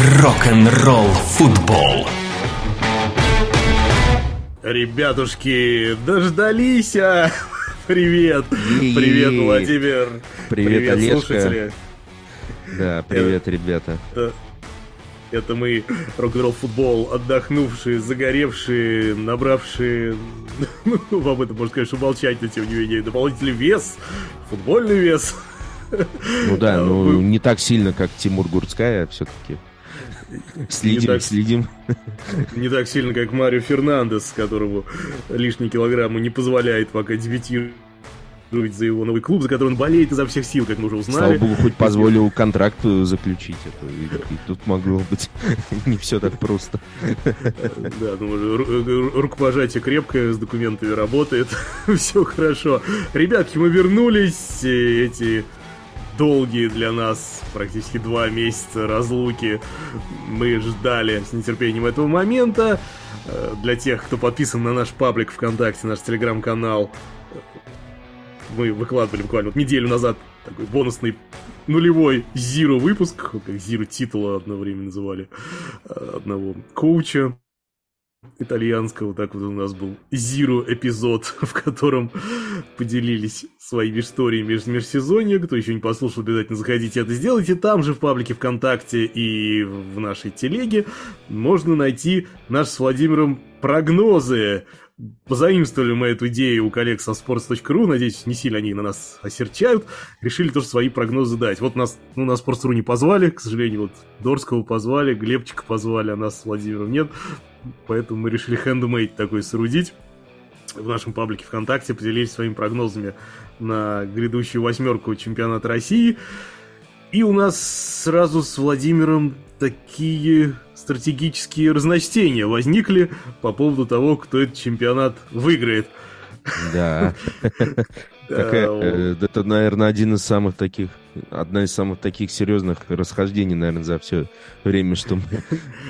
Рок-н-ролл футбол. Ребятушки, дождались! а? Привет! Привет, Владимир! Привет, Олежка. слушатели! Да, привет, ребята. Это, это мы, рок-н-ролл футбол, отдохнувшие, загоревшие, набравшие, ну, вам это можно, конечно, умолчать, но тем не менее, дополнительный вес, футбольный вес. Ну да, А, ну вы- не так сильно, как Тимур Гурцкая, все-таки. Следим, так- следим. Не так сильно, как Марио Фернандес, которому лишние килограммы не позволяет пока дебютировать за его новый клуб, за который он болеет изо всех сил, как мы уже Слава узнали. богу, хоть позволил контракт заключить. Это, и- и тут могло быть не все так просто. Да, ну, ру- ру- рукопожатие крепкое, с документами работает, все хорошо. Ребятки, мы вернулись, эти долгие для нас практически два месяца разлуки. Мы ждали с нетерпением этого момента. Э, Для тех, кто подписан на наш паблик ВКонтакте, наш телеграм-канал, э, мы выкладывали буквально вот неделю назад такой бонусный нулевой Zero выпуск, как Zero титула одно время называли э, одного коуча итальянского. Так вот у нас был Zero эпизод, в котором поделились своими историями из межсезонья. Кто еще не послушал, обязательно заходите это сделайте. Там же в паблике ВКонтакте и в нашей телеге можно найти наш с Владимиром прогнозы. Позаимствовали мы эту идею у коллег со sports.ru, надеюсь, не сильно они на нас осерчают, решили тоже свои прогнозы дать. Вот нас, ну, нас Sports.ru не позвали, к сожалению, вот Дорского позвали, Глебчика позвали, а нас с Владимиром нет, поэтому мы решили хендмейд такой соорудить в нашем паблике ВКонтакте, поделились своими прогнозами на грядущую восьмерку чемпионата России. И у нас сразу с Владимиром такие стратегические разночтения возникли по поводу того, кто этот чемпионат выиграет. Да. Такая, э, это, наверное, один из самых таких, одна из самых таких серьезных расхождений, наверное, за все время, что мы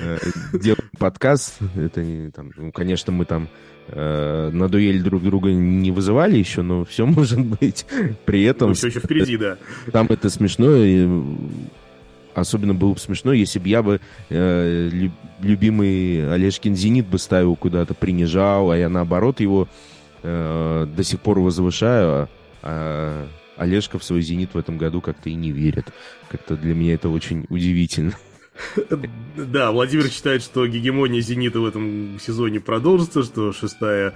э, делаем подкаст. Это не там, ну, конечно, мы там э, на дуэль друг друга не вызывали еще, но все может быть. При этом все еще впереди, да. там это смешно, и особенно было бы смешно, если бы я бы э, лю- любимый Олежкин «Зенит» бы ставил куда-то, принижал, а я наоборот его э, до сих пор возвышаю, а, а Олежка в свой «Зенит» в этом году как-то и не верит. Как-то для меня это очень удивительно. Да, Владимир считает, что гегемония «Зенита» в этом сезоне продолжится, что шестая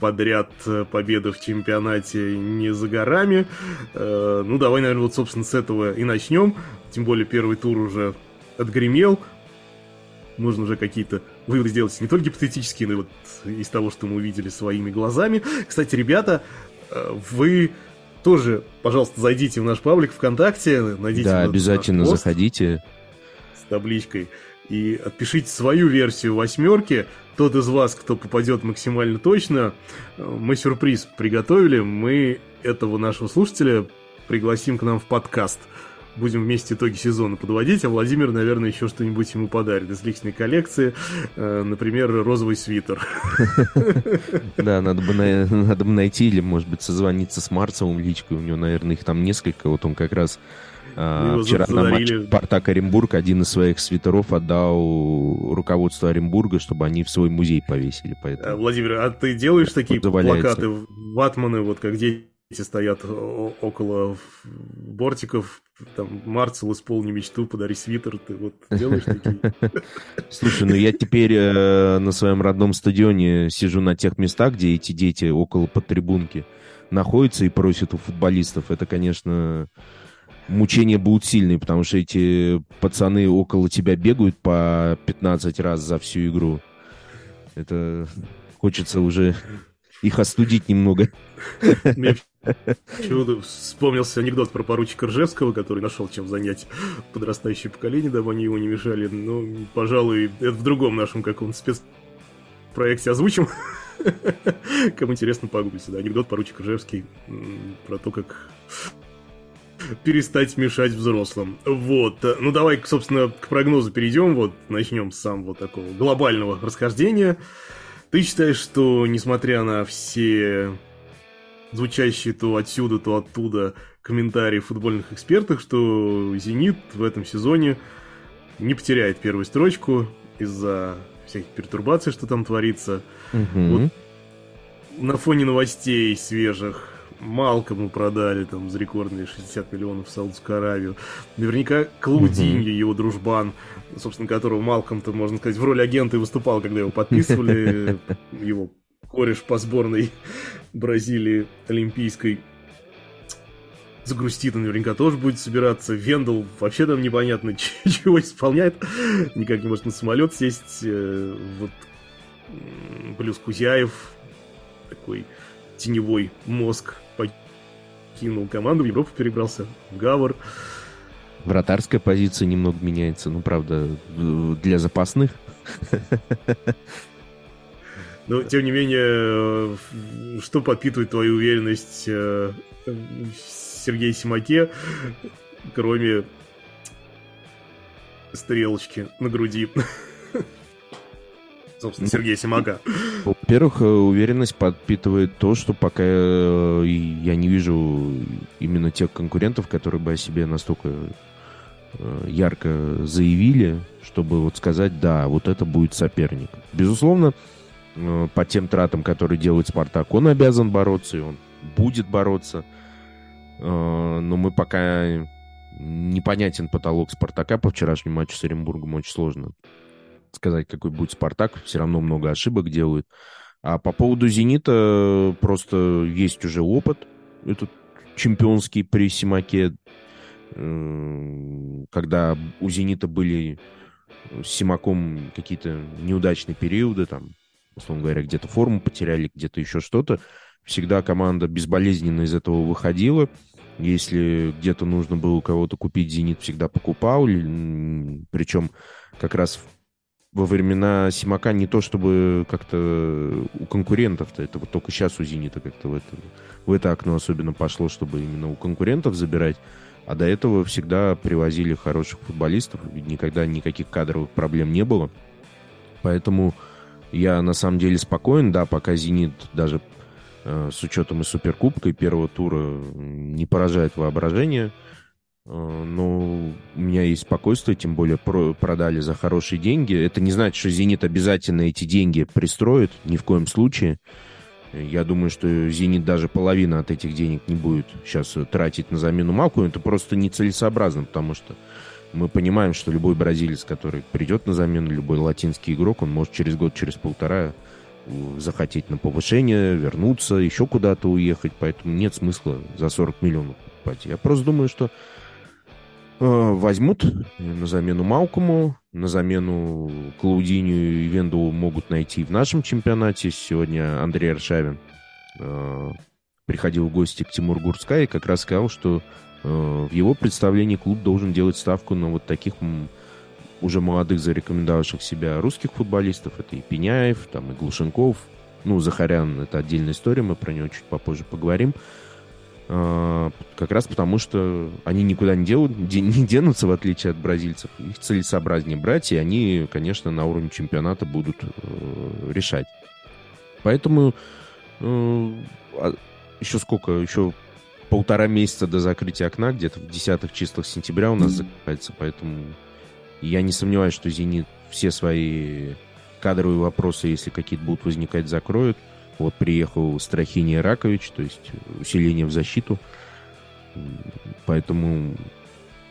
подряд э, победа в чемпионате не за горами. Э, Ну, давай, наверное, вот, собственно, с этого и начнем. Тем более первый тур уже отгремел. Нужно уже какие-то выводы сделать не только гипотетические, но и вот из того, что мы увидели своими глазами. Кстати, ребята, э, вы тоже, пожалуйста, зайдите в наш паблик ВКонтакте, найдите да, обязательно заходите. с табличкой и отпишите свою версию восьмерки. Тот из вас, кто попадет максимально точно, э, мы сюрприз приготовили. Мы этого нашего слушателя пригласим к нам в подкаст. Будем вместе итоги сезона подводить, а Владимир, наверное, еще что-нибудь ему подарит из личной коллекции. Э, Например, розовый свитер. Да, надо бы, на- надо бы найти или, может быть, созвониться с Марцевым личкой. У него, наверное, их там несколько. Вот он как раз а, Его вчера на матче. Спартак Оренбург один из своих свитеров отдал руководству Оренбурга, чтобы они в свой музей повесили. Э, Поэтому Владимир, а ты делаешь такие Заваляется. плакаты, ватманы, вот как дети стоят о- около бортиков, там, Марцел, исполни мечту, подари свитер, ты вот делаешь такие? Слушай, ну я теперь э, на своем родном стадионе сижу на тех местах, где эти дети около подтрибунки находятся и просят у футболистов. Это, конечно, мучения будут сильные, потому что эти пацаны около тебя бегают по 15 раз за всю игру. Это хочется уже их остудить немного. Мне почему-то вспомнился анекдот про поручика Ржевского, который нашел чем занять подрастающее поколение, дабы они его не мешали. Но, пожалуй, это в другом нашем каком-то спецпроекте озвучим. Кому интересно, погуглите. Да, анекдот поручик Ржевский про то, как перестать мешать взрослым. Вот. Ну, давай, собственно, к прогнозу перейдем. Вот, начнем с самого такого глобального расхождения. Ты считаешь, что, несмотря на все звучащие то отсюда, то оттуда комментарии футбольных экспертов, что «Зенит» в этом сезоне не потеряет первую строчку из-за всяких пертурбаций, что там творится. Мгм. Вот на фоне новостей свежих Малкому продали там за рекордные 60 миллионов в Саудовскую Аравию. Наверняка Клаудиньо, его дружбан, собственно, которого Малком-то, можно сказать, в роли агента и выступал, когда его подписывали. Его кореш по сборной Бразилии олимпийской. Загрустит наверняка тоже будет собираться. Вендел вообще там непонятно чего исполняет. Никак не может на самолет сесть. Э, Вот плюс Кузяев такой теневой мозг покинул команду, в Европу перебрался, Гавр. Вратарская позиция немного меняется, ну, правда, в- для запасных. Но, тем не менее, э, что подпитывает твою уверенность э, в Сергее Симаке, кроме стрелочки на груди? Собственно, Сергея Симака. Во-первых, э, уверенность подпитывает то, что пока я не вижу именно тех конкурентов, которые бы о себе настолько ярко заявили, чтобы вот сказать, да, вот это будет соперник. Безусловно, по тем тратам, которые делает Спартак, он обязан бороться, и он будет бороться. Э, Но мы пока непонятен потолок Спартака по вчерашнему матчу с Оренбургом, очень сложно сказать, какой будет Спартак. Все равно много ошибок делают. А по поводу «Зенита» просто есть уже опыт. Этот чемпионский при Симаке. Эм, Когда у «Зенита» были с Симаком какие-то неудачные периоды, там, условно говоря, где-то форму потеряли, где-то еще что-то, всегда команда безболезненно из этого выходила. Если где-то нужно было кого-то купить, «Зенит» всегда покупал. Причем как раз во времена Симака не то чтобы как-то у конкурентов-то, это вот только сейчас у Зенита как-то в это, в это окно особенно пошло, чтобы именно у конкурентов забирать, а до этого всегда привозили хороших футболистов, никогда никаких кадровых проблем не было. Поэтому я на самом деле спокоен, да, пока Зенит даже э, с учетом и Суперкубка, и первого тура не поражает воображение, Э, но у меня есть спокойствие, тем более про- продали за хорошие деньги. Это не значит, что «Зенит» обязательно эти деньги пристроит, ни в коем случае. Я думаю, что «Зенит» даже половина от этих денег не будет сейчас тратить на замену Малку. Это просто нецелесообразно, потому что мы понимаем, что любой бразилец, который придет на замену, любой латинский игрок, он может через год, через полтора э, захотеть на повышение, вернуться, еще куда-то уехать, поэтому нет смысла за 40 миллионов покупать. Я просто думаю, что э, возьмут на замену Малкому, на замену Клаудинию и Венду могут найти в нашем чемпионате. Сегодня Андрей Аршавин э, приходил в гости к Тимур Гурцкай и как раз сказал, что в его представлении клуб должен делать ставку на вот таких уже молодых, зарекомендовавших себя русских футболистов. Это и Пеняев, там и Глушенков. Ну, Захарян — это отдельная история, мы про него чуть попозже поговорим. А, Как раз потому, что они никуда не, делают, де- не денутся, в отличие от бразильцев. Их целесообразнее брать, и они, конечно, на уровне чемпионата будут э, решать. Поэтому э, а еще сколько? Еще полтора месяца до закрытия окна, где-то в десятых числах сентября у нас закрывается, поэтому я не сомневаюсь, что «Зенит» все свои кадровые вопросы, если какие-то будут возникать, закроют. Вот приехал Страхини Ракович, то есть усиление в защиту. Поэтому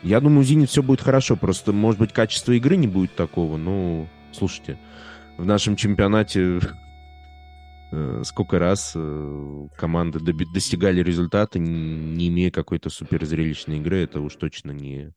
я думаю, у «Зенит» все будет хорошо. Просто, может быть, качество игры не будет такого. Но, слушайте, в нашем чемпионате сколько раз э, команды достигали результата, не имея какой-то суперзрелищной игры, это уж точно не,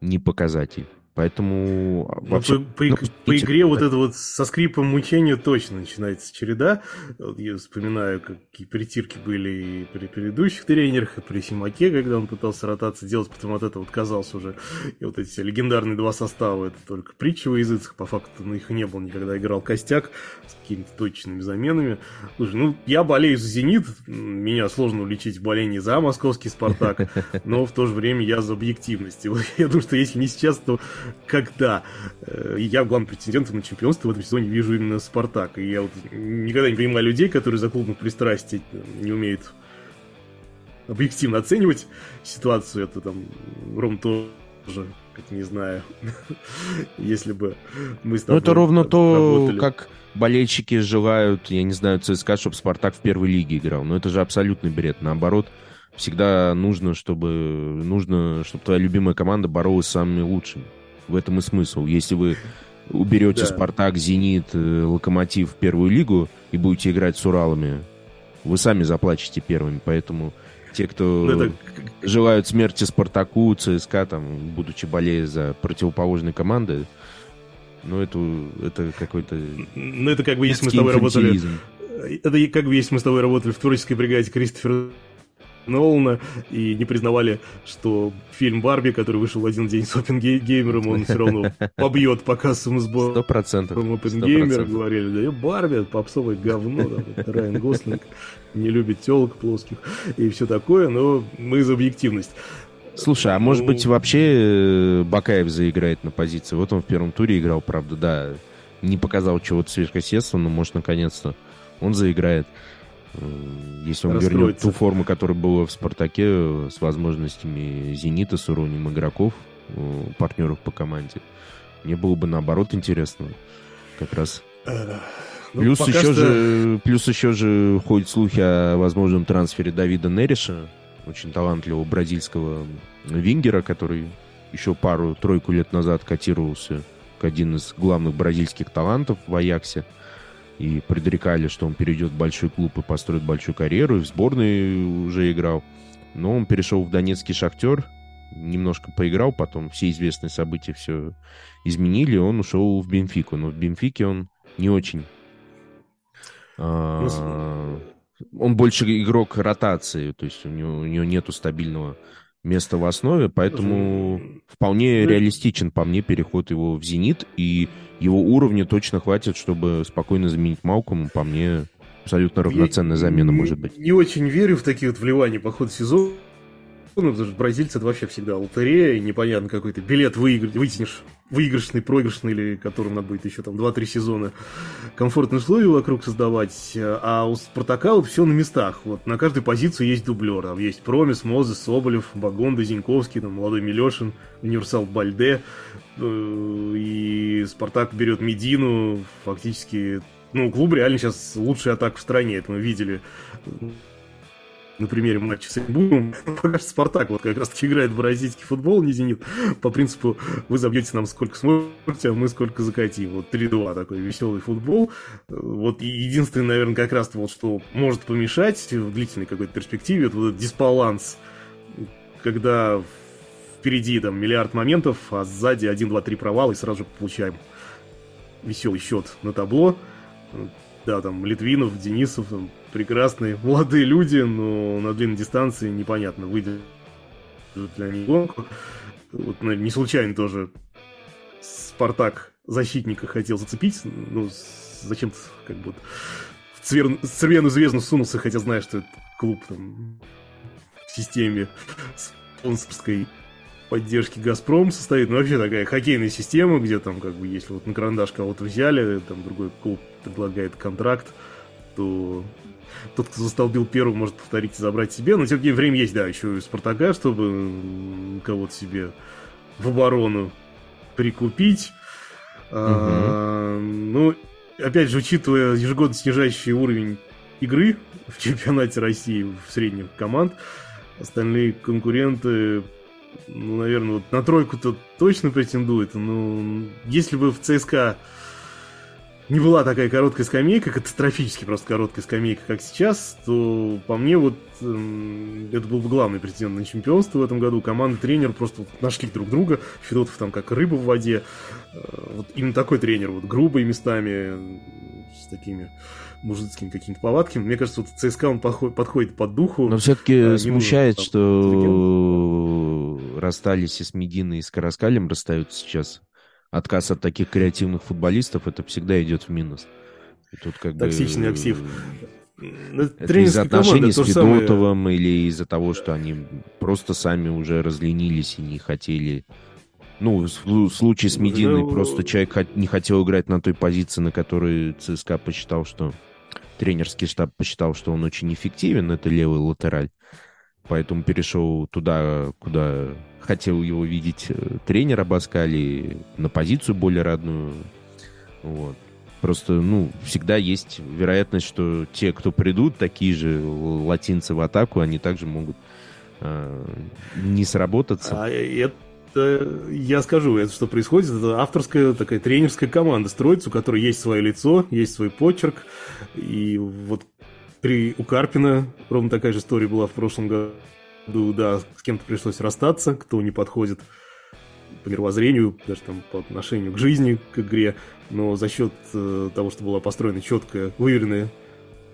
не показатель. Поэтому Ну, вообще... по, по ну, по игре вот это вот со скрипом мучения точно начинается череда. Вот я вспоминаю, какие притирки были и при предыдущих тренерах, и при Симаке, когда он пытался ротации делать, потом от этого отказался уже. И вот эти легендарные два состава, это только притча во языцах, по факту ну, их не было никогда. Играл костяк с какими-то точными заменами. Слушай, ну, я болею за «Зенит», меня сложно уличить в болении за московский «Спартак», но в то же время я за объективность. И вот я думаю, что если не сейчас, то когда э, я главным претендентом на чемпионство в этом сезоне вижу именно Спартак. И я вот никогда не понимаю людей, которые за клубных пристрастий э, не умеют объективно оценивать ситуацию. Это там Ром то тоже, как не знаю, если бы мы с тобой Ну, это ровно то, работали. как болельщики желают, я не знаю, ЦСКА, чтобы Спартак в первой лиге играл. Но это же абсолютный бред. Наоборот, всегда нужно, чтобы, нужно, чтобы твоя любимая команда боролась с самыми лучшими. В этом и смысл. Если вы уберете Да. Спартак, Зенит, э, Локомотив в первую лигу и будете играть с Уралами, вы сами заплачете первыми. Поэтому те, кто Ну, это желают смерти Спартаку, ЦСКА, там, будучи болея за противоположные команды, ну, это, это какой-то Ну, это как бы, если мы с тобой работали... Это как бы, если мы с тобой работали в творческой бригаде Кристофера Нолана и не признавали, что фильм «Барби», который вышел один день с Опенгеймером, он все равно побьет по кассовому Сто процентов. Опенгеймер говорили, да и Барби, попсовое говно, там, это Райан Гослинг не любит телок плоских и все такое, но мы за объективность. Слушай, а может Ну- быть вообще э, Бакаев заиграет на позиции? Вот он в первом туре играл, правда, да, не показал чего-то сверхъестественного, но может наконец-то он заиграет. Э, Если он вернет Раскроется. ту форму, которая была в «Спартаке», э, с возможностями «Зенита», с уровнем игроков, э, партнеров по команде, мне было бы наоборот интересно. Как раз ну, Плюс, еще что- же, плюс еще же ходят слухи о возможном трансфере Давида Нериша, очень талантливого бразильского вингера, который еще пару-тройку лет назад котировался как один из главных бразильских талантов в Аяксе. И предрекали, что он перейдет в большой клуб и построит большую карьеру, и в сборной уже играл. Но он перешел в Донецкий Шахтер, немножко поиграл, потом все известные события все изменили, он ушел в Бенфику. Но в Бенфике он не очень. а, Он больше игрок ротации, то есть у него, у него нету стабильного места в основе, поэтому вполне Ну, реалистичен по мне переход его в «Зенит», и его уровня точно хватит, чтобы спокойно заменить Малкому. По мне, абсолютно равноценная Я замена не- может быть. Не очень верю в такие вот вливания по ходу сезона, потому что бразильцы это вообще всегда лотерея, и непонятно какой ты билет выиграть, вытянешь выигрышный, проигрышный, или которым надо будет еще там 2-3 сезона комфортные условия вокруг создавать. А у Спартака вот все на местах. Вот на каждой позиции есть дублер. Там есть Промис, Мозес, Соболев, Багонда, Зиньковский, там молодой Милешин, Универсал Бальде. Э, И Спартак берет Медину, фактически ну, клуб реально сейчас лучший атак в стране, это мы видели на примере матча с Оренбургом. Пока что Спартак вот как раз таки играет в бразильский футбол, не Зенит. По принципу, вы забьете нам сколько сможете, а мы сколько закатим. Вот 3-2 такой веселый футбол. Вот единственное, наверное, как раз вот что может помешать в длительной какой-то перспективе, это вот этот дисбаланс, когда впереди там миллиард моментов, а сзади 1-2-3 провала, и сразу же получаем веселый счет на табло. Да, там Литвинов, Денисов, там, прекрасные молодые люди, но на длинной дистанции непонятно, выйдет ли они гонку. Вот не случайно тоже Спартак защитника хотел зацепить, ну, зачем-то как бы в цвер- в Цервену звезду сунулся, хотя знаешь, что это клуб там в системе спонсорской поддержки Газпром состоит. Ну, вообще такая хоккейная система, где там, как бы, если вот на карандаш кого-то взяли, там другой клуб предлагает контракт, то тот, кто застолбил первым, может повторить и забрать себе. Но тем не менее, время есть, да, еще и Спартака, чтобы кого-то себе в оборону прикупить. А, ну, опять же, учитывая ежегодно снижающий уровень игры в чемпионате России в средних команд, остальные конкуренты, ну, наверное, вот на тройку-то точно претендуют. Но если бы в ЦСКА не была такая короткая скамейка, катастрофически просто короткая скамейка, как сейчас, то по мне вот эм, это был бы главный претендент на чемпионство в этом году. Команда, тренер просто вот нашли друг друга. Федотов там как рыба в воде. Э, Вот именно такой тренер, вот грубый местами, э, с такими мужицкими какими-то повадками. Мне кажется, вот ЦСКА он подхо- подходит под духу. Но все-таки не смущает, нужно там что расстались и с Мединой, и с Караскалем расстаются сейчас. Отказ от таких креативных футболистов, это всегда идет в минус. И тут как Токсичный бы... актив. Ну, Это из-за отношений с же самое. Федотовым или из-за того, что они просто сами уже разленились и не хотели... Ну, в слу- случае с Мединой Ну, просто человек не хотел играть на той позиции, на которой ЦСКА посчитал, что... Тренерский штаб посчитал, что он очень эффективен, это левый латераль. поэтому перешел туда, куда хотел его видеть э, тренер Абаскали, на позицию более родную. Вот. Просто, ну, всегда есть вероятность, что те, кто придут, такие же латинцы в атаку, они также могут э, не сработаться. А это я скажу, это что происходит, это авторская такая тренерская команда строится, у которой есть свое лицо, есть свой почерк, и вот при, у Карпина ровно такая же история была в прошлом году, да, с кем-то пришлось расстаться, кто не подходит по мировоззрению, даже там по отношению к жизни, к игре, но за счет э, того, что была построена четкая, выверенная,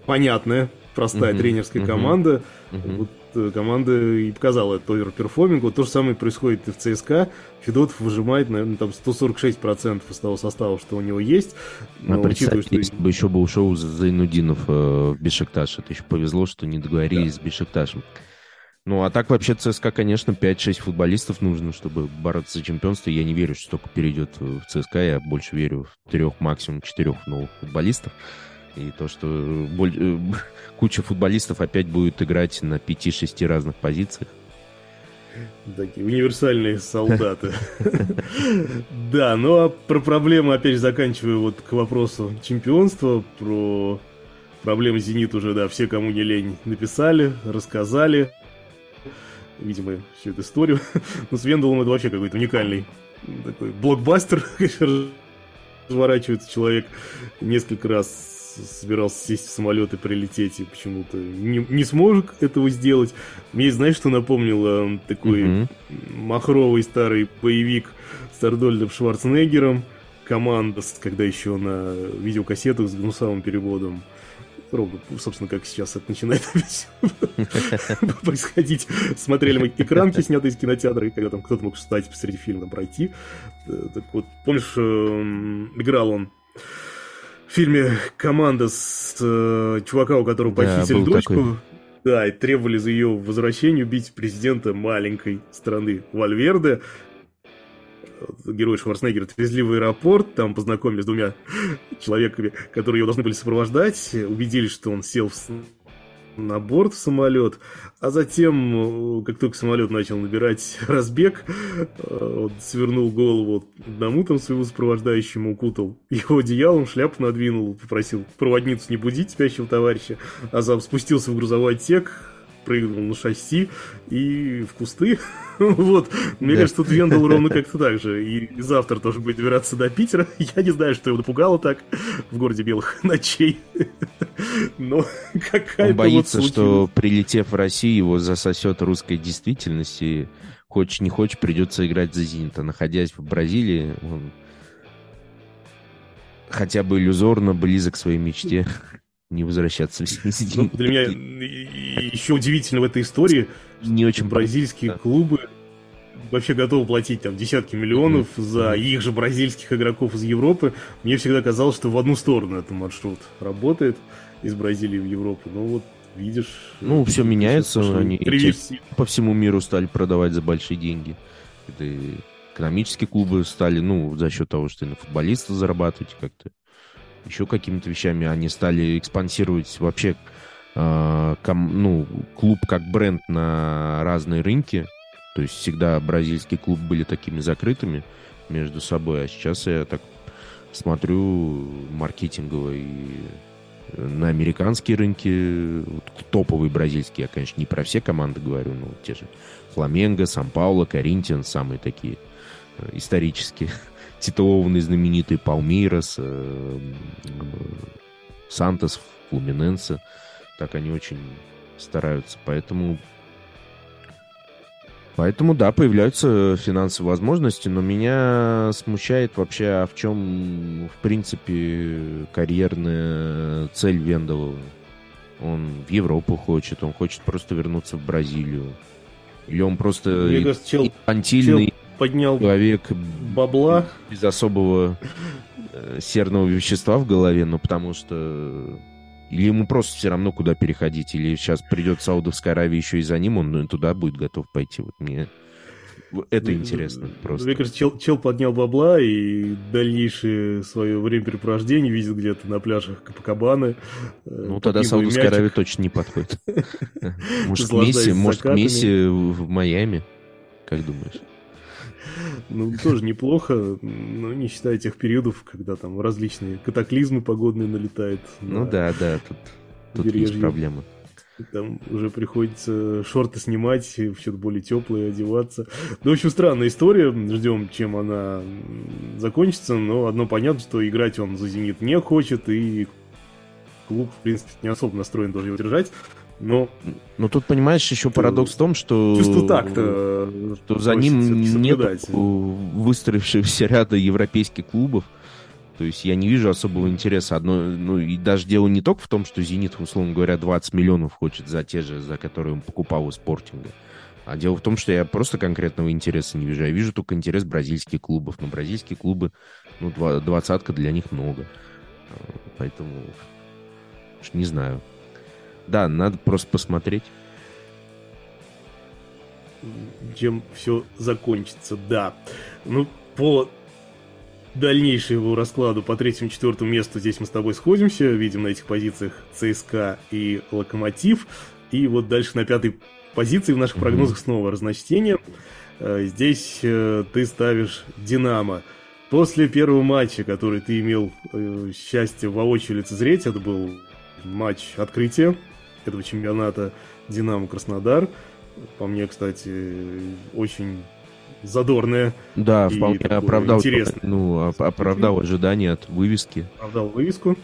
понятная, простая uh-huh, тренерская uh-huh, команда, uh-huh. вот э, команда и показала этот оверперформинг. Вот то же самое происходит и в ЦСКА. Федотов выжимает, наверное, там 146% из того состава, что у него есть. Но, а учитывая, что... если бы еще был ушел Зайнудинов э, в Бешикташ, это еще повезло, что не договорились да. с Бешикташем. Ну, а так вообще ЦСКА, конечно, 5-6 футболистов нужно, чтобы бороться за чемпионство. Я не верю, что столько перейдет в ЦСКА. Я больше верю в трех, максимум четырех новых футболистов. И то, что боль... Э, куча футболистов опять будет играть на 5-6 разных позициях. Такие универсальные солдаты. Да, ну а про проблемы, опять же, заканчиваю вот к вопросу чемпионства, про проблемы «Зенит» уже, да, все, кому не лень, написали, рассказали видимо, всю эту историю. Но с Вендалом это вообще какой-то уникальный такой блокбастер, разворачивается человек несколько раз собирался сесть в самолет и прилететь, и почему-то не, не смог этого сделать. Мне, знаешь, что напомнило? Такой mm-hmm. махровый старый боевик с Ардольдом Шварценеггером. Команда, когда еще на видеокассетах с гнусавым переводом ровно, собственно, как сейчас это начинает происходить. Смотрели мы экранки, снятые из кинотеатра, и когда там кто-то мог встать посреди фильма, пройти. Э, так вот, помнишь, эм, играл он в фильме «Команда» с э, чувака, у которого похитили дочку. Да, и требовали за ее возвращение убить президента маленькой страны Вальверде герой Шварценеггера отвезли в аэропорт, там познакомились с двумя человеками, которые его должны были сопровождать, убедились, что он сел в на борт в самолет, а затем, э, как только самолет начал набирать разбег, э, он свернул голову одному там своему сопровождающему, укутал его одеялом, шляпу надвинул, попросил проводницу не будить спящего товарища, а сам спустился в грузовой отсек, прыгнул на шасси и в кусты. вот. Мне кажется, тут Вендел ровно как-то так же. И завтра тоже будет добираться до Питера. Я не знаю, что его напугало так в городе белых ночей. Но какая-то Он боится, вот что прилетев в Россию, его засосет русской действительности. Хочешь не хочешь, придется играть за Зенит. А находясь в Бразилии, он хотя бы иллюзорно близок к своей мечте не возвращаться ну, Для меня еще удивительно в этой истории, не очень бразильские да. клубы вообще готовы платить там десятки миллионов mm-hmm. за их же бразильских игроков из Европы. Мне всегда казалось, что в одну сторону этот маршрут работает из Бразилии в Европу. Но вот видишь... Ну, все меняется. Они по всему миру стали продавать за большие деньги. Это экономические клубы стали, ну, за счет того, что и на футболистов зарабатывать как-то еще какими-то вещами. Они стали экспансировать вообще э, ком, ну, клуб как бренд на разные рынки. То есть всегда бразильские клубы были такими закрытыми между собой, а сейчас я так смотрю маркетингово и на американские рынки, вот, топовые бразильские, я, конечно, не про все команды говорю, но те же Фламенго, Сан-Пауло, Коринтиан, самые такие э, исторические титулованный знаменитый Палмейрос, э, Сантос, Флуминенсе. Так они очень стараются. Поэтому Поэтому, да, появляются финансовые возможности, но меня смущает вообще, а в чем, в принципе, карьерная цель Вендела. Он в Европу хочет, он хочет просто вернуться в Бразилию. Или он просто кажется, чел, инфантильный, чел поднял человек бабла. Без особого э, серного вещества в голове, но потому что... Или ему просто все равно куда переходить, или сейчас придет Саудовская Аравия еще и за ним, он ну, туда будет готов пойти. Вот мне Это интересно просто. Мне кажется, чел, чел поднял бабла и дальнейшее свое времяпрепровождение видит где-то на пляжах Капакабаны. Э, ну, тогда Саудовская Аравия точно не подходит. Может, Месси, может, Месси в Майами? Как думаешь? Ну, тоже неплохо, но не считая тех периодов, когда там различные катаклизмы погодные налетают. Ну да, да, тут, тут есть проблемы. Там уже приходится шорты снимать, в что-то более теплое одеваться. Ну, в общем, странная история. Ждем, чем она закончится. Но одно понятно, что играть он за «Зенит» не хочет, и клуб, в принципе, не особо настроен тоже его держать. Но, но тут, понимаешь, еще парадокс в том, что, чувство так-то что за ним нет выстроившегося ряда европейских клубов. То есть я не вижу особого интереса. Одно, ну и даже дело не только в том, что «Зенит», условно говоря, 20 миллионов хочет за те же, за которые он покупал у «Спортинга». А дело в том, что я просто конкретного интереса не вижу. Я вижу только интерес бразильских клубов. Но бразильские клубы, ну, двадцатка для них много. Поэтому не знаю. Да, надо просто посмотреть. Чем все закончится, да. Ну, по дальнейшему раскладу по третьему-четвертому месту здесь мы с тобой сходимся. Видим на этих позициях ЦСКА и Локомотив. И вот дальше на пятой позиции в наших прогнозах снова разночтение. Э, здесь э, ты ставишь Динамо. После первого матча, который ты имел э, счастье воочию лицезреть, это был матч открытия этого чемпионата Динамо Краснодар. По мне, кстати, очень задорная. Да, вполне оправдал, ну, оправдал ожидания от вывески. Оправдал вывеску.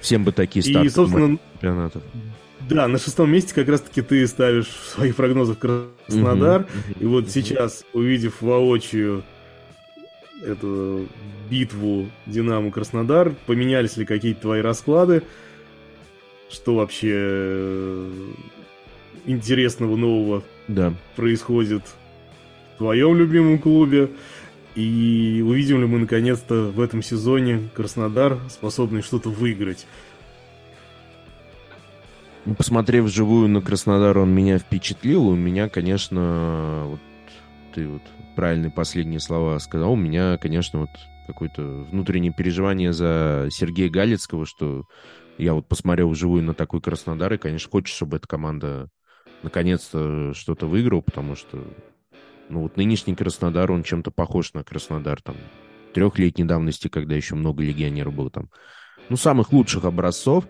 Всем бы такие старты и, собственно, чемпионатов. Да, на шестом месте как раз-таки ты ставишь в своих прогнозах Краснодар. Угу, и вот угу. сейчас, увидев воочию эту битву Динамо Краснодар, поменялись ли какие-то твои расклады? Что вообще э, интересного нового да. происходит в твоем любимом клубе. И увидим ли мы наконец-то в этом сезоне Краснодар, способный что-то выиграть. Ну, посмотрев вживую на Краснодар, он меня впечатлил. У меня, конечно, вот ты вот правильные последние слова сказал. У меня, конечно, вот какое-то внутреннее переживание за Сергея Галицкого, что я вот посмотрел вживую на такой Краснодар, и, конечно, хочется, чтобы эта команда наконец-то что-то выиграла, потому что, ну, вот нынешний Краснодар, он чем-то похож на Краснодар, там, трехлетней давности, когда еще много легионеров было там. Ну, самых лучших образцов.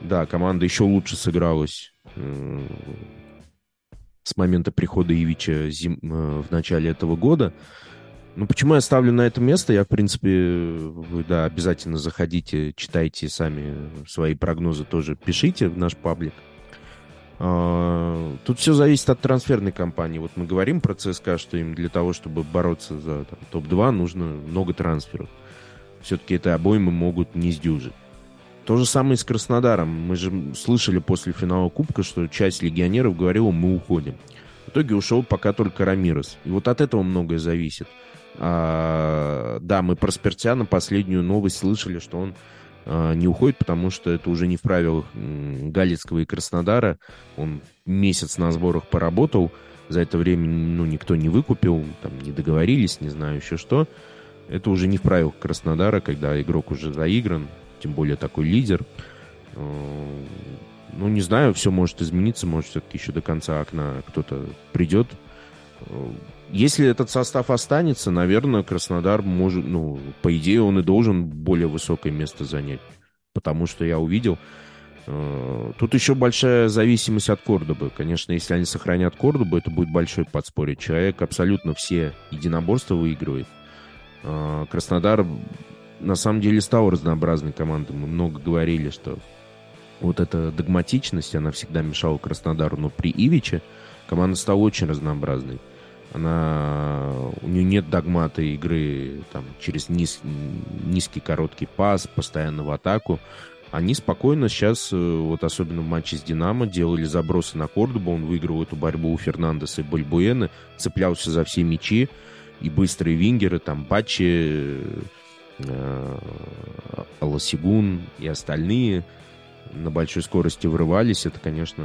Да, команда еще лучше сыгралась э, с момента прихода Ивича зим, э, в начале этого года. Ну, почему я ставлю на это место? Я, в принципе, вы, да, обязательно заходите, читайте сами свои прогнозы тоже, пишите в наш паблик. А, тут все зависит от трансферной кампании. Вот мы говорим про ЦСКА, что им для того, чтобы бороться за топ-2, нужно много трансферов. Все-таки это обоймы могут не сдюжить. То же самое и с Краснодаром. Мы же слышали после финала Кубка, что часть легионеров говорила, мы уходим. В итоге ушел пока только Рамирес. И вот от этого многое зависит. А, да, мы про Спиртяна последнюю новость слышали, что он а, не уходит, потому что это уже не в правилах Галицкого и Краснодара. Он месяц на сборах поработал, за это время ну, никто не выкупил, там не договорились, не знаю еще что. Это уже не в правилах Краснодара, когда игрок уже заигран, тем более такой лидер. А, ну, не знаю, все может измениться, может, все-таки еще до конца окна кто-то придет. Если этот состав останется, наверное, Краснодар может, ну, по идее, он и должен более высокое место занять. Потому что я увидел, э, тут еще большая зависимость от Кордобы. Конечно, если они сохранят Кордобу, это будет большой подспорье. Человек абсолютно все единоборства выигрывает. Э, Краснодар на самом деле стал разнообразной командой. Мы много говорили, что вот эта догматичность, она всегда мешала Краснодару. Но при Ивиче команда стала очень разнообразной. Она, у нее нет догмата игры там, через низ, низкий короткий пас, постоянно в атаку. Они спокойно сейчас, э, вот особенно в матче с «Динамо», делали забросы на Кордобу, он выиграл эту борьбу у Фернандеса и Бальбуэна, цеплялся за все мячи, и быстрые вингеры, там, Бачи, э, Аласигун и остальные на большой скорости врывались. Это, конечно,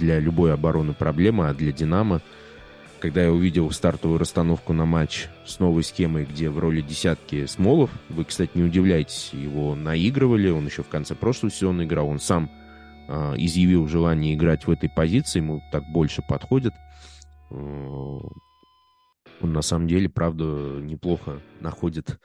для любой обороны проблема, а для «Динамо» когда я увидел стартовую расстановку на матч с новой схемой, где в роли десятки Смолов, вы, кстати, не удивляйтесь, его наигрывали, он еще в конце прошлого сезона играл, он сам э, изъявил желание играть в этой позиции, ему так больше подходит. Э, он на самом деле, правда, неплохо находит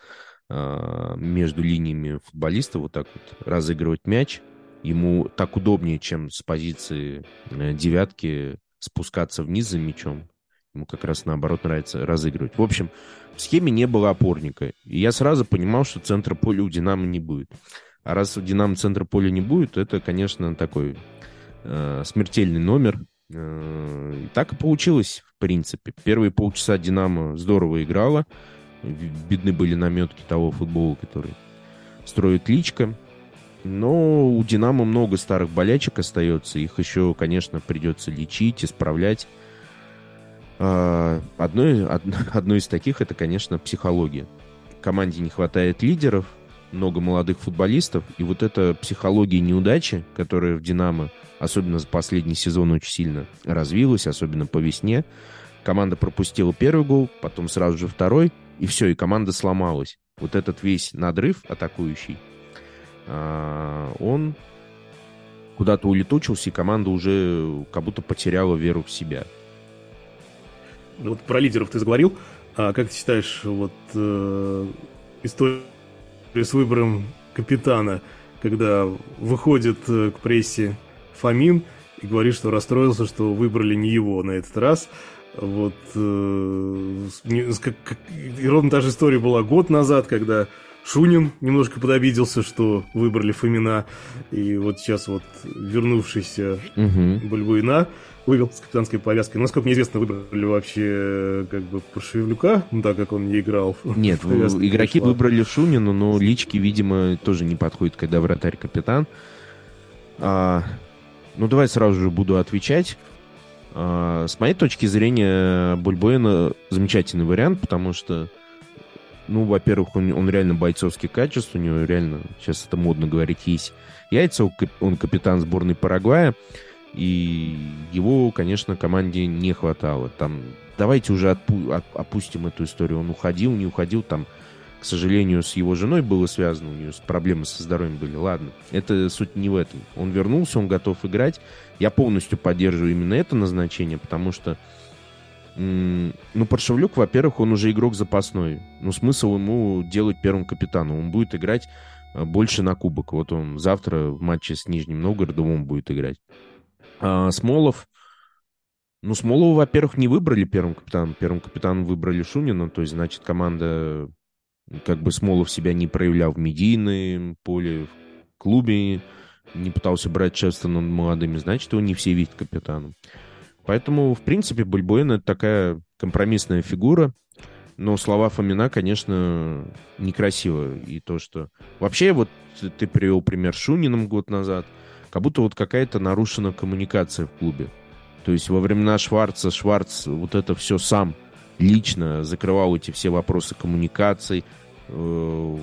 э, между линиями футболиста вот так вот разыгрывать мяч. Ему так удобнее, чем с позиции э, девятки спускаться вниз за мячом. Ему как раз наоборот нравится разыгрывать. В общем, в схеме не было опорника. И я сразу понимал, что центра поля у Динамо не будет. А раз у Динамо центра поля не будет, это, конечно, такой э, смертельный номер. Э, и так и получилось, в принципе. Первые полчаса Динамо здорово играла. Бедны были наметки того футбола, который строит Личка. Но у Динамо много старых болячек остается. Их еще, конечно, придется лечить, исправлять. А, одно, одно из таких это, конечно, психология. Команде не хватает лидеров, много молодых футболистов, и вот эта психология неудачи, которая в «Динамо», особенно за последний сезон, очень сильно развилась, особенно по весне. Команда пропустила первый гол, потом сразу же второй, и все, и команда сломалась. Вот этот весь надрыв атакующий, а, он куда-то улетучился, и команда уже как будто потеряла веру в себя. Вот про лидеров ты заговорил. А как ты считаешь, вот э, история с выбором капитана, когда выходит э, к прессе Фомин и говорит, что расстроился, что выбрали не его на этот раз. Вот э, как, как, и ровно та же история была год назад, когда Шунин немножко подобиделся, что выбрали Фомина, и вот сейчас вот вернувшийся угу. Бульбуина вывел с капитанской повязкой. Ну, насколько мне известно, выбрали вообще как бы Паршевлюка, ну, так как он не играл. Нет, игроки пришла. выбрали Шунину, но лички, видимо, тоже не подходит, когда вратарь капитан. А, ну, давай сразу же буду отвечать. А, с моей точки зрения, Бульбоина замечательный вариант, потому что ну, во-первых, он, он реально бойцовский качеств, у него реально, сейчас это модно говорить, есть яйца, он капитан сборной Парагвая, и его, конечно, команде не хватало. Там, давайте уже отпу- от, опустим эту историю. Он уходил, не уходил, там, к сожалению, с его женой было связано, у нее проблемы со здоровьем были. Ладно, это суть не в этом. Он вернулся, он готов играть. Я полностью поддерживаю именно это назначение, потому что ну, Паршевлюк, во-первых, он уже игрок запасной. Ну, смысл ему делать первым капитаном. Он будет играть э, больше на кубок. Вот он завтра в матче с Нижним Новгородом он будет играть. А Смолов... Ну, Смолова, во-первых, не выбрали первым капитаном. Первым капитаном выбрали Шунина. То есть, значит, команда... Как бы Смолов себя не проявлял в медийном поле, в клубе не пытался брать шефство над молодыми. Значит, его не все видят капитаном. Поэтому, в принципе, Бульбоин — это такая компромиссная фигура. Но слова Фомина, конечно, некрасиво. И то, что... Вообще, вот ты привел пример Шуниным год назад. Как будто вот какая-то нарушена коммуникация в клубе. То есть во времена Шварца Шварц вот это все сам лично закрывал эти все вопросы коммуникаций. Э,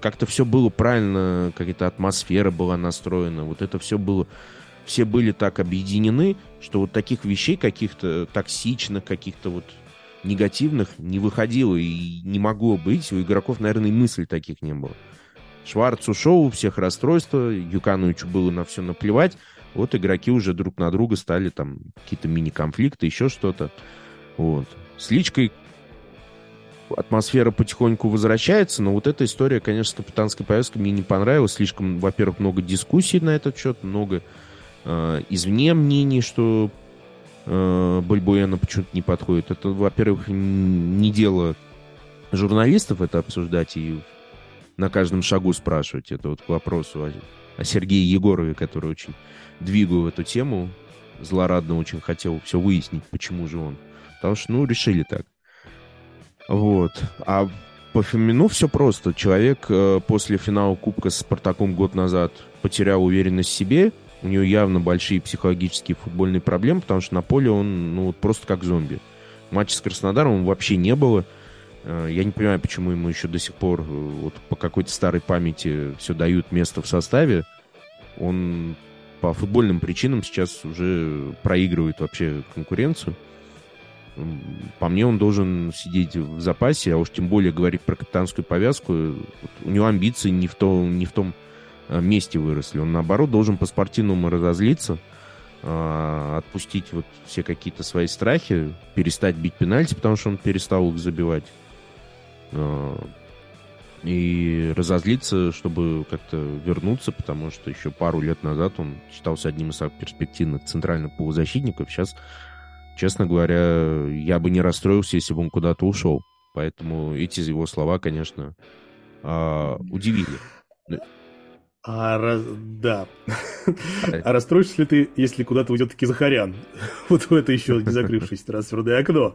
как-то все было правильно, какая-то атмосфера была настроена. Вот это все было все были так объединены, что вот таких вещей каких-то токсичных, каких-то вот негативных не выходило и не могло быть. У игроков, наверное, и мыслей таких не было. Шварц ушел, у всех расстройства, Юкановичу было на все наплевать. Вот игроки уже друг на друга стали там какие-то мини-конфликты, еще что-то. Вот. С личкой атмосфера потихоньку возвращается, но вот эта история, конечно, с капитанской повесткой мне не понравилась. Слишком, во-первых, много дискуссий на этот счет, много э, извне мнений, что э, Бальбуэна почему-то не подходит. Это, во-первых, не дело журналистов это обсуждать и на каждом шагу спрашивать. Это вот к вопросу о, о Сергее Егорове, который очень двигал эту тему. Злорадно очень хотел все выяснить, почему же он. Потому что, ну, решили так. Вот. А по Фомину все просто. Человек э, после финала Кубка с Спартаком год назад потерял уверенность в себе, у него явно большие психологические футбольные проблемы, потому что на поле он ну, просто как зомби. Матча с Краснодаром вообще не было. Э, я не понимаю, почему ему еще до сих пор э, вот по какой-то старой памяти все дают место в составе. Он по футбольным причинам сейчас уже проигрывает вообще конкуренцию. по мне, он должен сидеть в запасе, а уж тем более говорить про капитанскую повязку. У него амбиции не в, то, не в том э, месте выросли. Он, наоборот, должен по-спортивному разозлиться, а, отпустить вот все какие-то свои страхи, перестать бить пенальти, потому что он перестал их забивать. А, и разозлиться, чтобы как-то вернуться, потому что еще пару лет назад он считался одним из самых перспективных центральных полузащитников. Сейчас, честно говоря, я бы не расстроился, если бы он куда-то ушел. Поэтому эти его слова, конечно, а, удивили. А, раз... да. А расстроишься ли ты, если куда-то уйдет таки Захарян? Вот в это еще не закрывшееся трансферное окно.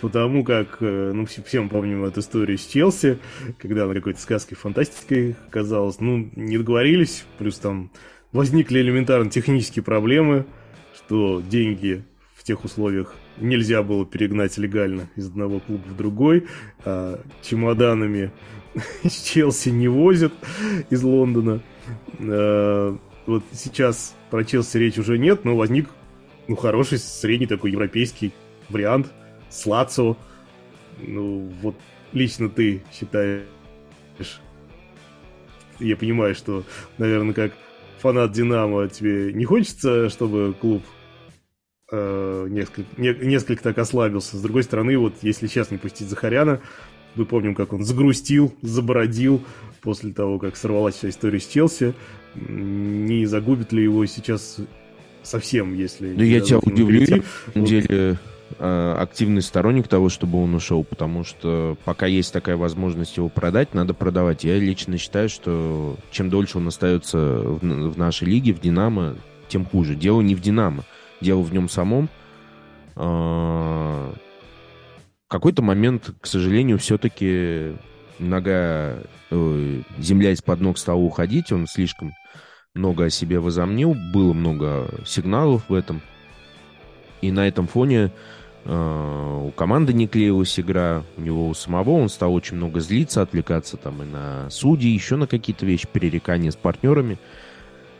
Потому как, э, ну, все, мы помним эту историю с Челси, когда она какой-то сказкой, фантастикой казалась. Ну, не договорились, плюс там возникли элементарно технические проблемы, что деньги в тех условиях нельзя было перегнать легально из одного клуба в другой, а чемоданами из Челси не возят из Лондона. А, вот сейчас про Челси речь уже нет, но возник ну, хороший средний такой европейский вариант с Лацио. Ну, вот лично ты считаешь... Я понимаю, что, наверное, как фанат Динамо тебе не хочется, чтобы клуб э, несколько, не, несколько так ослабился. С другой стороны, вот если сейчас не пустить Захаряна, мы помним, как он загрустил, забородил после того, как сорвалась вся история с Челси. Не загубит ли его сейчас совсем, если... Да я тебя удивлю, на самом деле, активный сторонник того, чтобы он ушел, потому что пока есть такая возможность его продать, надо продавать. Я лично считаю, что чем дольше он остается в, нашей лиге, в «Динамо», тем хуже. Дело не в «Динамо», дело в нем самом. А, в какой-то момент, к сожалению, все-таки нога, э, земля из-под ног стала уходить, он слишком много о себе возомнил, было много сигналов в этом. И на этом фоне Э, у команды не клеилась игра, у него у самого он стал очень много злиться, отвлекаться там и на судьи, еще на какие-то вещи, перерекания с партнерами.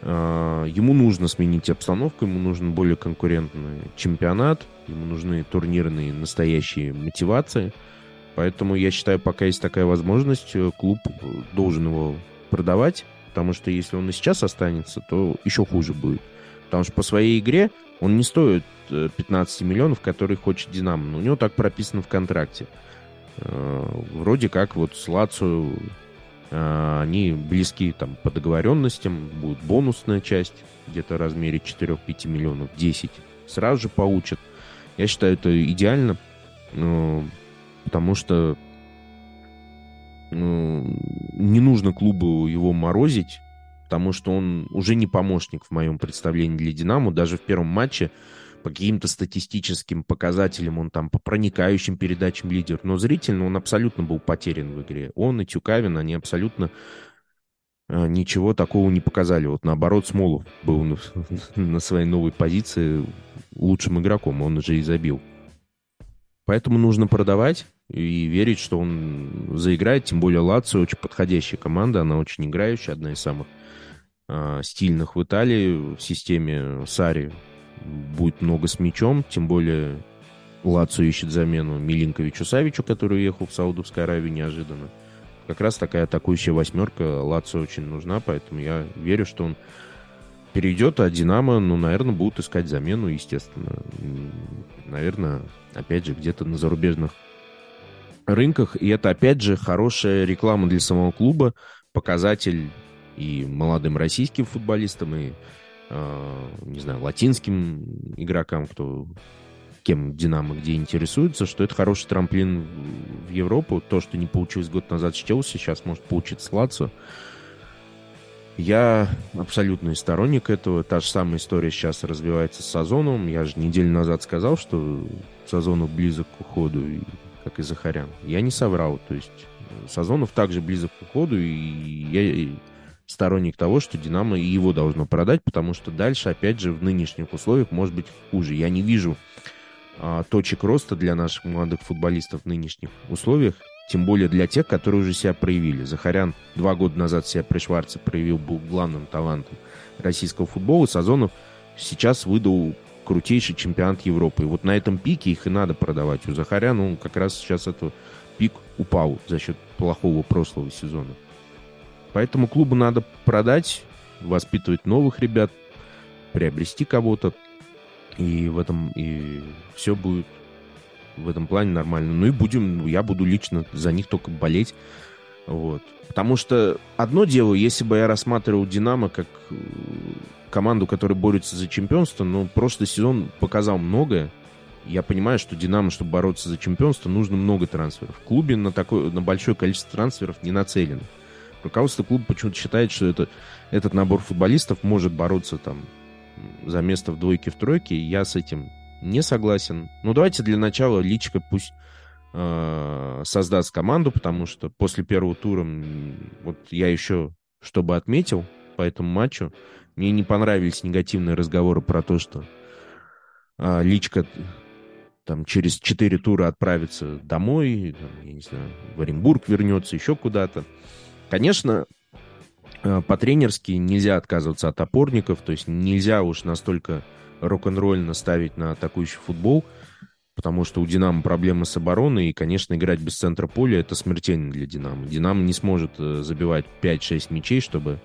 Э, ему нужно сменить обстановку, ему нужен более конкурентный чемпионат, ему нужны турнирные настоящие мотивации. Поэтому я считаю, пока есть такая возможность, э, клуб должен его продавать, потому что если он и сейчас останется, то еще хуже будет. Потому что по своей игре он не стоит 15 миллионов, которые хочет Динамо. Но у него так прописано в контракте. Э, вроде как вот с Лацио э, они близки там по договоренностям, будет бонусная часть где-то в размере 4-5 миллионов, 10 сразу же получат. Я считаю, это идеально, э, потому что не нужно клубу его морозить, потому что он уже не помощник в моем представлении для Динамо. Даже в первом матче по каким-то статистическим показателям он там по проникающим передачам лидер, но зрительно он абсолютно был потерян в игре. Он и Тюкавин, они абсолютно э, ничего такого не показали. Вот наоборот, Смолов был на, на своей новой позиции лучшим игроком, он уже и забил. Поэтому нужно продавать и верить, что он заиграет, тем более Лацио очень подходящая команда, она очень играющая, одна из самых э, стильных в Италии в системе Сари будет много с мячом, тем более Лацо ищет замену Милинковичу Савичу, который уехал в Саудовскую Аравию неожиданно. Как раз такая атакующая восьмерка Лацо очень нужна, поэтому я верю, что он перейдет, а Динамо, ну, наверное, будут искать замену, естественно. Наверное, опять же, где-то на зарубежных рынках. И это, опять же, хорошая реклама для самого клуба, показатель и молодым российским футболистам, и не знаю, латинским игрокам, кто кем Динамо где интересуется, что это хороший трамплин в Европу. То, что не получилось год назад с Челси, сейчас может получиться с Лацо. Я абсолютный сторонник этого. Та же самая история сейчас развивается с Сазоновым. Я же неделю назад сказал, что Сазонов близок к уходу, как и Захарян. Я не соврал. То есть Сазонов также близок к уходу, и я сторонник того, что Динамо и его должно продать, потому что дальше, опять же, в нынешних условиях может быть хуже. Я не вижу а, точек роста для наших молодых футболистов в нынешних условиях, тем более для тех, которые уже себя проявили. Захарян два года назад себя при Шварце проявил, был главным талантом российского футбола. Сазонов сейчас выдал крутейший чемпионат Европы. И вот на этом пике их и надо продавать. У Захаря, ну, как раз сейчас этот пик упал за счет плохого прошлого сезона. Поэтому клубу надо продать, воспитывать новых ребят, приобрести кого-то. И в этом и все будет в этом плане нормально. Ну и будем, я буду лично за них только болеть. Вот. Потому что одно дело, если бы я рассматривал Динамо как э, команду, которая борется за чемпионство, но прошлый сезон показал многое. Я понимаю, что Динамо, чтобы бороться за чемпионство, нужно много трансферов. В клубе на, такое, на большое количество трансферов не нацелено. Руководство клуба почему-то считает, что это, этот набор футболистов может бороться там за место в двойке, в тройке. Я с этим не согласен. Ну, давайте для начала Личка пусть э, создаст команду, потому что после первого тура вот я еще, чтобы отметил по этому матчу, мне не понравились негативные разговоры про то, что э, Личка там через четыре тура отправится домой, там, я не знаю, в Оренбург вернется, еще куда-то. Конечно, э, по-тренерски нельзя отказываться от опорников, то есть нельзя уж настолько рок-н-ролльно ставить на атакующий футбол, потому что у «Динамо» проблемы с обороной, и, конечно, играть без центра поля — это смертельно для «Динамо». «Динамо» не сможет э, забивать 5-6 мячей, чтобы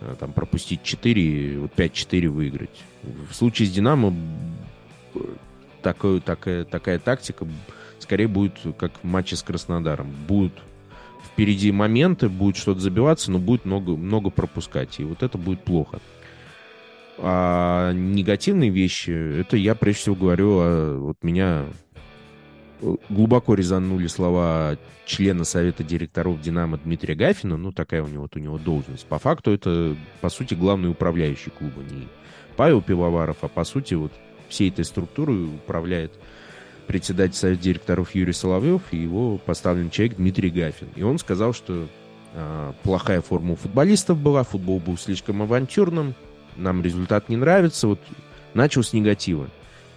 э, там, пропустить 4, вот 5-4 выиграть. В случае с «Динамо» такой, такая, такая тактика скорее будет как в матче с Краснодаром. Будут впереди моменты, будет что-то забиваться, но будет много, много пропускать. И вот это будет плохо. А негативные вещи, это я прежде всего говорю, а вот меня глубоко резанули слова члена Совета директоров «Динамо» Дмитрия Гафина, ну, такая у него, вот у него должность. По факту это, по сути, главный управляющий клуба, не Павел Пивоваров, а по сути вот всей этой структурой управляет председатель Совета директоров Юрий Соловьев и его поставленный человек Дмитрий Гафин. И он сказал, что э, плохая форма у футболистов была, футбол был слишком авантюрным, нам результат не нравится, вот начал с негатива.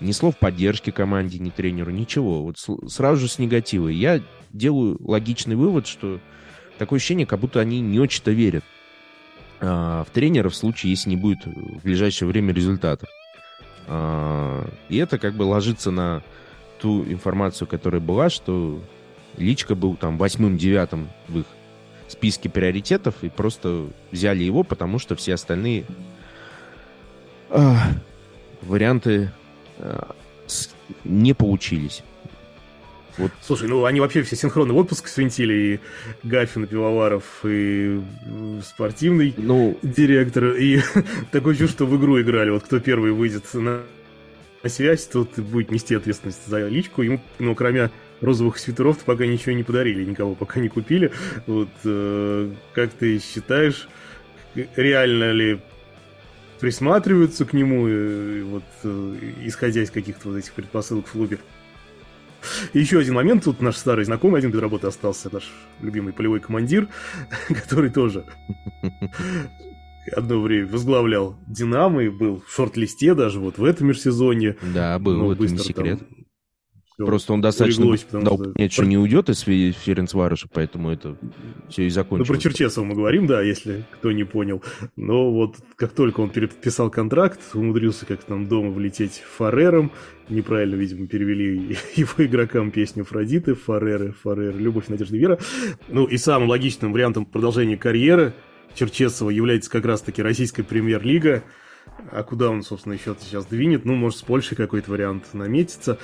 Ни слов поддержки команде, ни тренеру, ничего. Вот сразу же с негатива. Я делаю логичный вывод, что такое ощущение, как будто они не очень-то верят а, в тренера в случае, если не будет в ближайшее время результатов. А, и это как бы ложится на ту информацию, которая была, что Личка был там восьмым-девятым в их списке приоритетов, и просто взяли его, потому что все остальные варианты а, не получились. Вот. Слушай, ну они вообще все синхронный отпуск свинтили, и Гафин, Пивоваров, и спортивный ну, директор, и такое чувство, что в игру играли, вот кто первый выйдет на связь, тот будет нести ответственность за личку, ему, ну, кроме розовых свитеров пока ничего не подарили, никого пока не купили, вот, э, как ты считаешь, реально ли присматриваются к нему, и, вот, э, исходя из каких-то вот этих предпосылок в клубе. И еще один момент, тут наш старый знакомый, один без работы остался, наш любимый полевой командир, который тоже одно время возглавлял Динамо и был в шорт-листе даже вот в этом межсезонье. Да, был, это не секрет. Там Просто он достаточно улеглось, дал что... понять, что не уйдет из Ференцвароша, поэтому это все и закончилось. Ну, про Черчесова мы говорим, да, если кто не понял. Но вот как только он переписал контракт, умудрился как-то там дома влететь Фарером, неправильно, видимо, перевели его игрокам песню Фродиты, Фареры, Фарер, Любовь, Надежда, Вера. Ну и самым логичным вариантом продолжения карьеры Черчесова является как раз-таки российская премьер-лига. А куда он, собственно, еще сейчас двинет? Ну, может, с Польшей какой-то вариант наметится.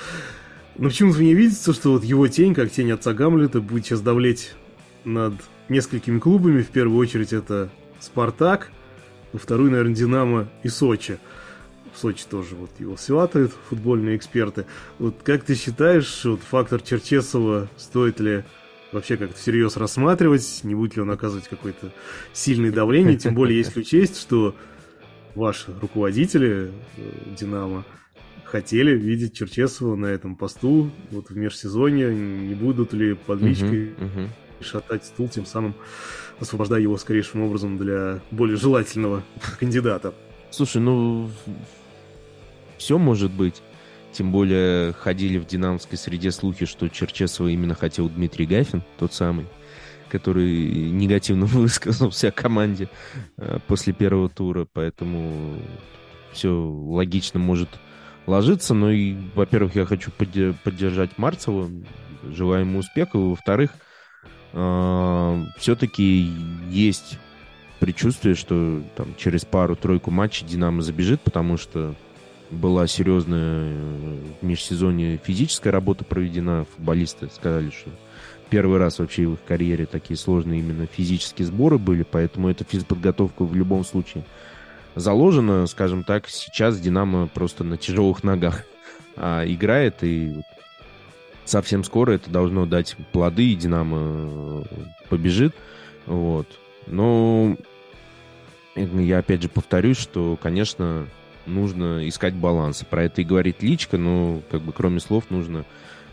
Но почему-то мне видится, что вот его тень, как тень отца Гамлета, будет сейчас давлеть над несколькими клубами. В первую очередь это Спартак, во вторую, наверное, Динамо и Сочи. В Сочи тоже вот его сватают футбольные эксперты. Вот как ты считаешь, вот фактор Черчесова стоит ли вообще как-то всерьез рассматривать, не будет ли он оказывать какое-то сильное давление, тем более если учесть, что ваши руководители э, Динамо хотели видеть Черчесова на этом посту вот в межсезонье, не будут ли под личкой uh-huh, uh-huh. шатать стул, тем самым освобождая его скорейшим образом для более желательного кандидата. Слушай, ну все может быть. Тем более ходили в динамовской среде слухи, что Черчесова именно хотел Дмитрий Гафин, тот самый, который негативно высказался о команде э, после первого тура, поэтому все логично может ложится. Но и, во-первых, я хочу поддержать Марцева, желаю ему успеха. Во-вторых, э, все-таки есть предчувствие, что там через пару-тройку матчей Динамо забежит, потому что была серьезная в межсезонье физическая работа проведена. Футболисты сказали, что первый раз вообще в их карьере такие сложные именно физические сборы были, поэтому эта физподготовка в любом случае заложена, скажем так, сейчас Динамо просто на тяжелых ногах а, играет, и совсем скоро это должно дать плоды, и Динамо побежит. Вот. Но я опять же повторюсь, что, конечно, нужно искать баланс. Про это и говорит Личка, но как бы кроме слов нужно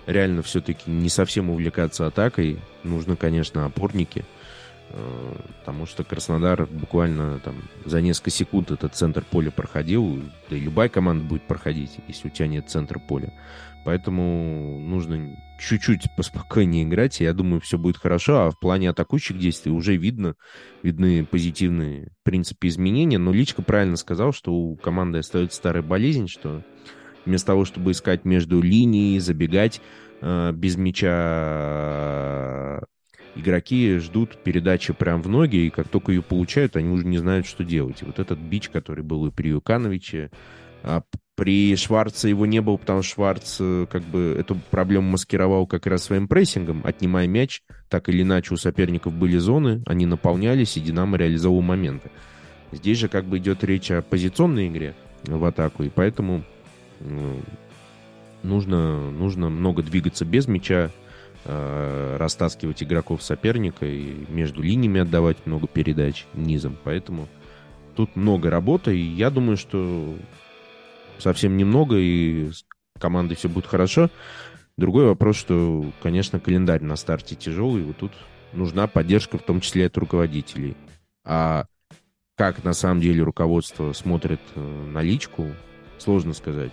реально все-таки не совсем увлекаться атакой. Нужно, конечно, опорники. Э, потому что Краснодар буквально там за несколько секунд этот центр поля проходил. Да и любая команда будет проходить, если у тебя нет центра поля. Поэтому нужно чуть-чуть поспокойнее играть, и я думаю, все будет хорошо. А в плане атакующих действий уже видно, видны позитивные принципы изменения. Но Личка правильно сказал, что у команды остается старая болезнь, что вместо того, чтобы искать между линией, забегать э, без мяча, игроки ждут передачи прям в ноги, и как только ее получают, они уже не знают, что делать. И вот этот бич, который был и при Юкановиче, а при Шварце его не было, потому что Шварц э, как бы эту проблему маскировал как раз своим прессингом, отнимая мяч. Так или иначе у соперников были зоны, они наполнялись, и Динамо реализовал моменты. Здесь же как бы идет речь о позиционной игре в атаку, и поэтому ну, нужно, нужно много двигаться без мяча, э, растаскивать игроков соперника и между линиями отдавать много передач низом. Поэтому тут много работы, и я думаю, что совсем немного, и с командой все будет хорошо. Другой вопрос, что, конечно, календарь на старте тяжелый, вот тут нужна поддержка, в том числе от руководителей. А как на самом деле руководство смотрит э, на личку, сложно сказать.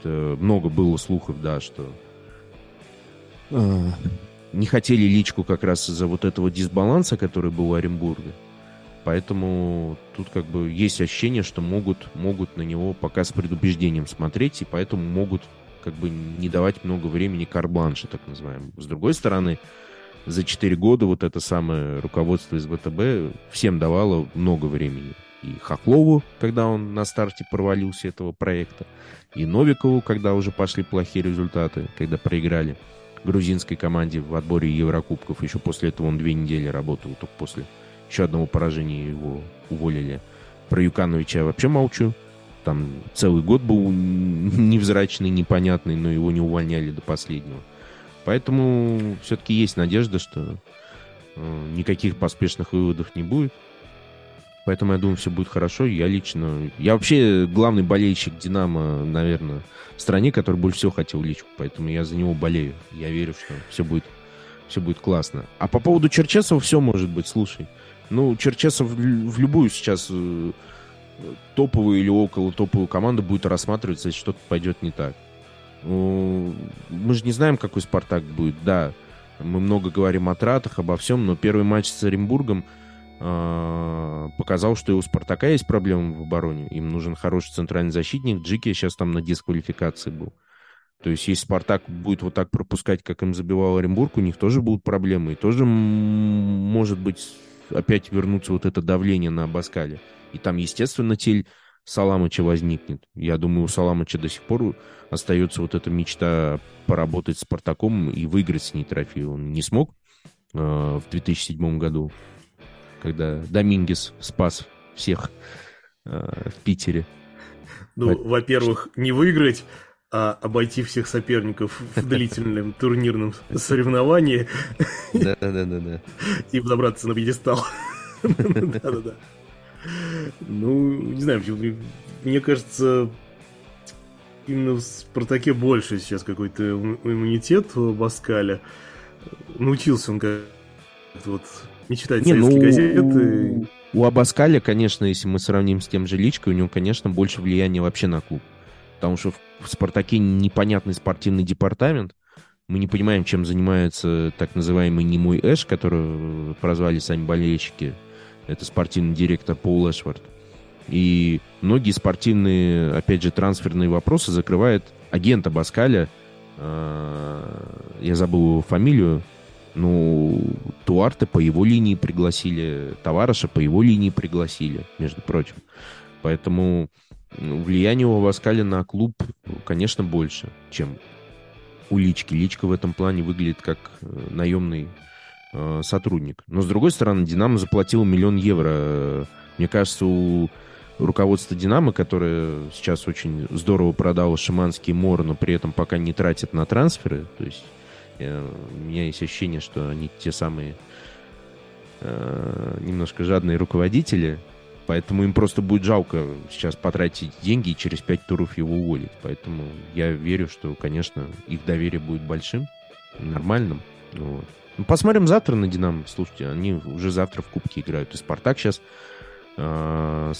Это много было слухов, да, что э, не хотели личку как раз из-за вот этого дисбаланса, который был у Оренбурга. Поэтому тут как бы есть ощущение, что могут, могут на него пока с предубеждением смотреть, и поэтому могут как бы не давать много времени карбланше, так называемому. С другой стороны, за 4 года вот это самое руководство из ВТБ всем давало много времени. И Хохлову, когда он на старте провалился этого проекта, и Новикову, когда уже пошли плохие результаты, когда проиграли грузинской команде в отборе Еврокубков. Еще после этого он две недели работал, только после еще одного поражения его уволили. Про Юкановича вообще молчу. Там целый год был невзрачный, непонятный, но его не увольняли до последнего. Поэтому все-таки есть надежда, что э, никаких поспешных выводов не будет. Поэтому я думаю, все будет хорошо. Я лично... Я вообще главный болельщик «Динамо», наверное, в стране, который больше всего хотел личку. Поэтому я за него болею. Я верю, что все будет, все будет классно. А по поводу Черчесова все может быть. Слушай, ну, Черчесов в любую сейчас э, топовую или около топовую команду будет рассматриваться, если что-то пойдет не так. Ну, мы же не знаем, какой Спартак будет. Да, мы много говорим о тратах, обо всем, но первый матч с Оренбургом э, показал, что и у Спартака есть проблемы в обороне. Им нужен хороший центральный защитник. Джики сейчас там на дисквалификации был. То есть, если Спартак будет вот так пропускать, как им забивал Оренбург, у них тоже будут проблемы. И тоже, может быть, опять вернуться вот это давление на Абаскале. И там, естественно, тель Саламыча возникнет. Я думаю, у Саламыча до сих пор остается вот эта мечта поработать с Спартаком и выиграть с ней трофей. Он не смог э, в 2007 году, когда Домингес спас всех э, в Питере. Ну, во-первых, не выиграть, а обойти всех соперников в длительном турнирном соревновании. Да-да-да. И забраться на пьедестал. Да-да-да. Ну, не знаю, мне кажется, именно в «Спартаке» больше сейчас какой-то иммунитет у Баскаля. Научился он как вот не читать не, советские ну, газеты. У Абаскаля, конечно, если мы сравним с тем же Личкой, у него, конечно, больше влияния вообще на клуб потому что в «Спартаке» непонятный спортивный департамент. Мы не понимаем, чем занимается так называемый немой Эш, который прозвали сами болельщики. Это спортивный директор Пол Эшвард. И многие спортивные, опять же, трансферные вопросы закрывает агент Абаскаля. Я забыл его фамилию. Ну, Туарте по его линии пригласили, Товараша по его линии пригласили, между прочим. Поэтому влияние у Абаскаля на клуб, конечно, больше, чем у Лички. Личка в этом плане выглядит как э, наемный э, сотрудник. Но, с другой стороны, Динамо заплатил миллион евро. Мне кажется, у руководства Динамо, которое сейчас очень здорово продало Шиманский Мор, но при этом пока не тратит на трансферы, то есть я, у меня есть ощущение, что они те самые э, немножко жадные руководители, поэтому им просто будет жалко сейчас потратить деньги и через пять туров его уволить. Поэтому я верю, что, конечно, их доверие будет большим, нормальным. Вот. Ну, посмотрим завтра на Динамо. Слушайте, они уже завтра в Кубке играют. И Спартак сейчас, э,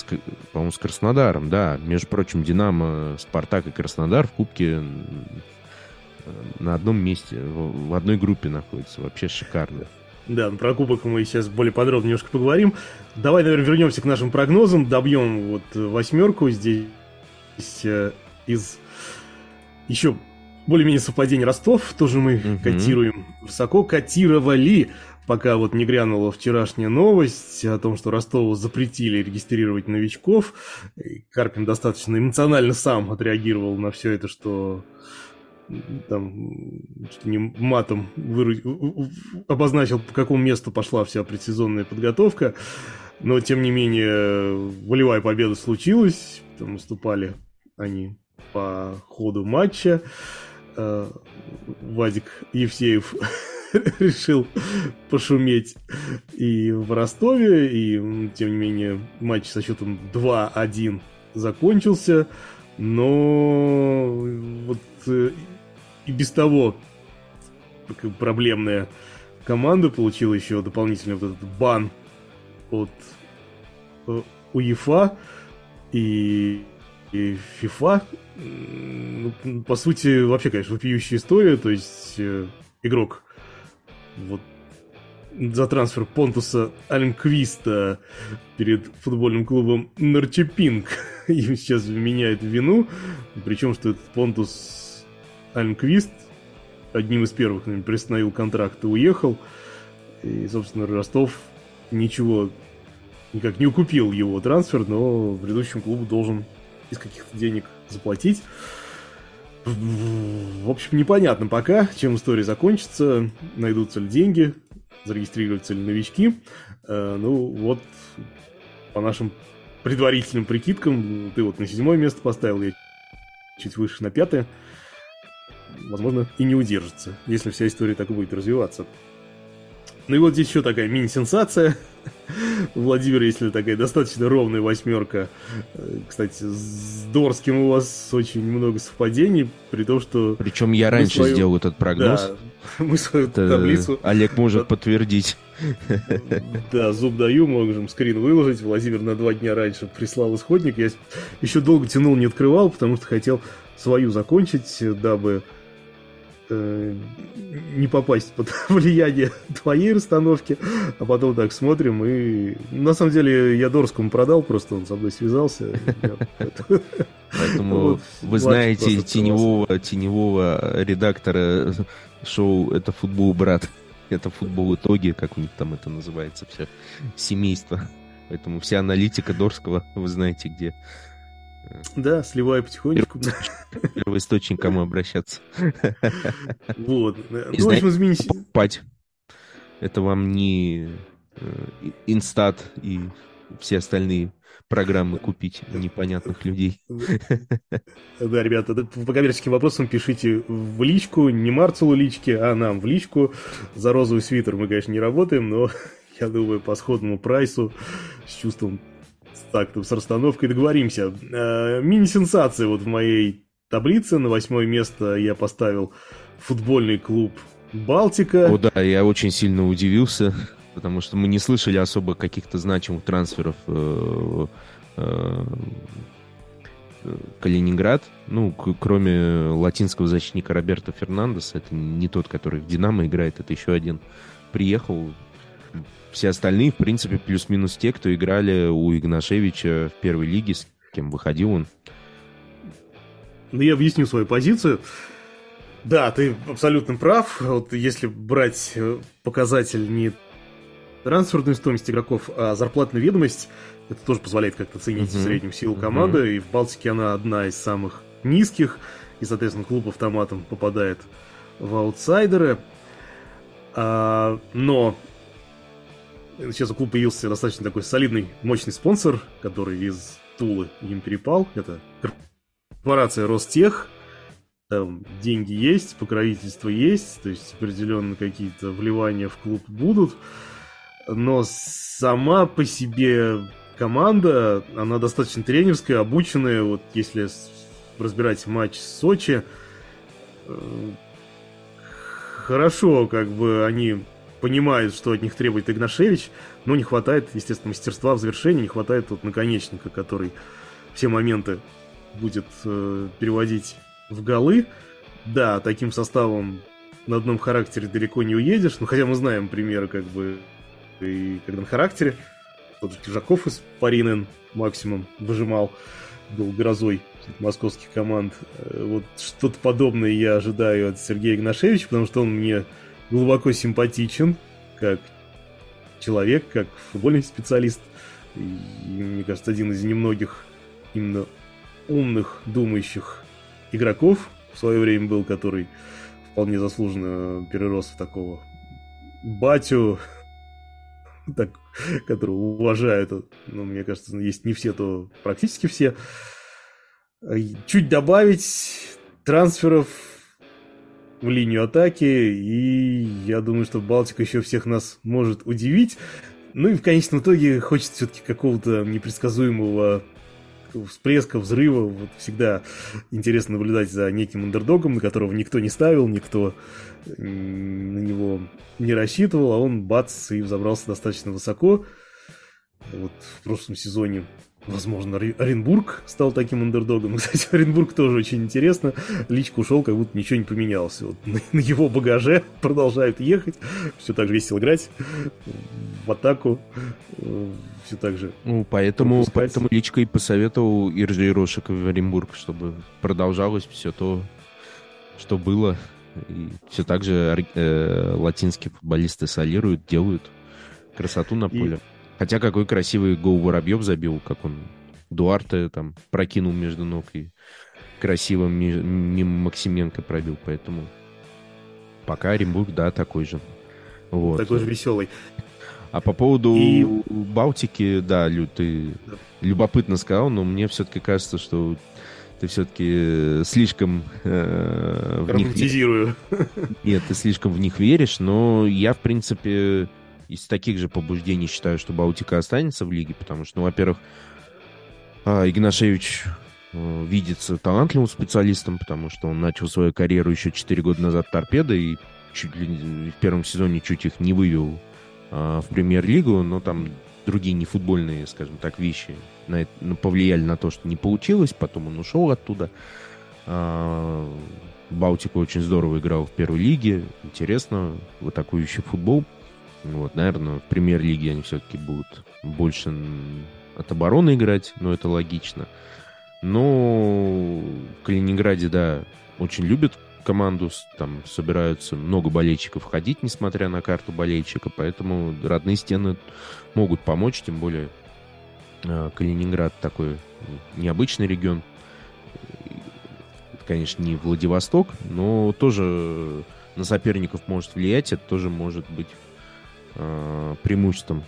по-моему, с Краснодаром, да. Между прочим, Динамо, Спартак и Краснодар в Кубке на одном месте, в, в одной группе находятся. Вообще шикарно. Да, про кубок мы сейчас более подробно немножко поговорим. Давай, наверное, вернемся к нашим прогнозам, добьем вот восьмерку здесь э, из еще более-менее совпадений Ростов, тоже мы угу. котируем высоко, котировали, пока вот не грянула вчерашняя новость о том, что Ростову запретили регистрировать новичков. Карпин достаточно эмоционально сам отреагировал на все это, что там не матом выру... обозначил, по какому месту пошла вся предсезонная подготовка. Но, тем не менее, волевая победа случилась. Там выступали они по ходу матча. Э, Вадик Евсеев решил пошуметь и в Ростове, и, тем не менее, матч со счетом 2-1 закончился, но вот э, и без того проблемная команда получила еще дополнительный вот этот бан от э, УЕФА и, FIFA. Ну, по сути, вообще, конечно, вопиющая история. То есть э, игрок вот за трансфер Понтуса Аленквиста перед футбольным клубом Норчепинг им сейчас меняет вину. Причем, что этот Понтус Альмквист одним из первых наверное, приостановил контракт и уехал. И, собственно, Ростов ничего никак не укупил его трансфер, но предыдущему клубу должен из каких-то денег заплатить. В общем, непонятно пока, чем история закончится, найдутся ли деньги, зарегистрируются ли новички. Э, ну, вот, по нашим предварительным прикидкам, ты вот на седьмое место поставил, я чуть выше на пятое возможно, и не удержится, если вся история так и будет развиваться. Ну и вот здесь еще такая мини-сенсация. Владимир, если такая достаточно ровная восьмерка. Э, кстати, с Дорским у вас очень много совпадений, при том, что... Причем я раньше свою... сделал этот прогноз. Да, мы свою Это таблицу... Олег может подтвердить. Да, зуб даю, можем скрин выложить. Владимир на два дня раньше прислал исходник. Я еще долго тянул, не открывал, потому что хотел свою закончить, дабы э, не попасть под влияние твоей расстановки, а потом так смотрим и... На самом деле я Дорскому продал, просто он со мной связался. Поэтому вы знаете теневого, теневого редактора шоу «Это футбол, брат». Это футбол итоги, как у них там это называется, все семейство. Поэтому вся аналитика Дорского вы знаете где. Да, сливаю потихонечку. Первый источник, кому обращаться. Вот. Ну, в общем, изменись. Покупать. Это вам не э, Инстат и все остальные программы купить непонятных людей. Да, ребята, по коммерческим вопросам пишите в личку, не Марцелу лички, а нам в личку. За розовый свитер мы, конечно, не работаем, но я думаю, по сходному прайсу, с чувством так, с расстановкой договоримся. Э, мини-сенсация вот в моей таблице. На восьмое место я поставил футбольный клуб Балтика. О, да, я очень сильно удивился, потому что мы не слышали особо каких-то значимых трансферов э, э, Калининград, ну, кроме латинского защитника Роберта Фернандеса, это не тот, который в «Динамо» играет, это еще один приехал, все остальные, в принципе, плюс-минус те, кто играли у Игнашевича в первой лиге, с кем выходил он. Ну, я объясню свою позицию. Да, ты абсолютно прав. Вот если брать э, показатель не трансферную стоимость игроков, а зарплатную ведомость, это тоже позволяет как-то ценить uh-huh. в среднем силу команды. Uh-huh. И в Балтике она одна из самых низких. И, соответственно, клуб автоматом попадает в аутсайдеры. А, но сейчас у клуба появился достаточно такой солидный, мощный спонсор, который из Тулы им перепал. Это корпорация Ростех. Там деньги есть, покровительство есть, то есть определенно какие-то вливания в клуб будут. Но сама по себе команда, она достаточно тренерская, обученная. Вот если разбирать матч с Сочи, э, хорошо, как бы они понимают, что от них требует Игнашевич, но не хватает, естественно, мастерства в завершении, не хватает тут наконечника, который все моменты будет э, переводить в голы. Да, таким составом на одном характере далеко не уедешь, но хотя мы знаем примеры, как бы, и когда на характере, тот же Кижаков из Паринен максимум выжимал, был грозой московских команд. Э, вот что-то подобное я ожидаю от Сергея Игнашевича, потому что он мне глубоко симпатичен, как человек, как футбольный специалист. И, мне кажется, один из немногих именно умных, думающих игроков в свое время был, который вполне заслуженно перерос в такого батю, так, которого уважают. Ну, мне кажется, есть не все, то практически все. Чуть добавить трансферов в линию атаки, и я думаю, что Балтика еще всех нас может удивить. Ну и в конечном итоге хочется все-таки какого-то непредсказуемого всплеска, взрыва. Вот всегда интересно наблюдать за неким андердогом, на которого никто не ставил, никто на него не рассчитывал, а он бац и взобрался достаточно высоко. Вот в прошлом сезоне Возможно, Оренбург стал таким андердогом. Кстати, Оренбург тоже очень интересно. Личка ушел, как будто ничего не поменялось. Вот на, его багаже продолжают ехать. Все так же весело играть. В атаку. Все так же. Ну, поэтому, поэтому Личка и посоветовал Иржи Рошек в Оренбург, чтобы продолжалось все то, что было. И все так же э, латинские футболисты солируют, делают красоту на поле. И Хотя какой красивый гол Воробьев забил, как он Дуарте там прокинул между ног и красиво мимо Максименко пробил, поэтому пока Оренбург, да, такой же. Вот. Такой же веселый. А по поводу и... Балтики, да, Лю, ты да. любопытно сказал, но мне все-таки кажется, что ты все-таки слишком э, в них... Нет, ты слишком в них веришь, но я, в принципе, из таких же побуждений считаю, что Балтика останется в лиге, потому что, ну, во-первых, а, Игнашевич э, видится талантливым специалистом, потому что он начал свою карьеру еще 4 года назад торпеда и чуть ли в первом сезоне чуть их не вывел а, в премьер-лигу, но там другие нефутбольные, скажем так, вещи на это, ну, повлияли на то, что не получилось, потом он ушел оттуда. А, Балтика очень здорово играл в первой лиге, интересно, в атакующий футбол. Вот, наверное, в премьер-лиге они все-таки будут больше от обороны играть, но это логично. Но в Калининграде, да, очень любят команду, там собираются много болельщиков ходить, несмотря на карту болельщика, поэтому родные стены могут помочь, тем более э, Калининград такой необычный регион. конечно, не Владивосток, но тоже на соперников может влиять, это тоже может быть э, преимуществом.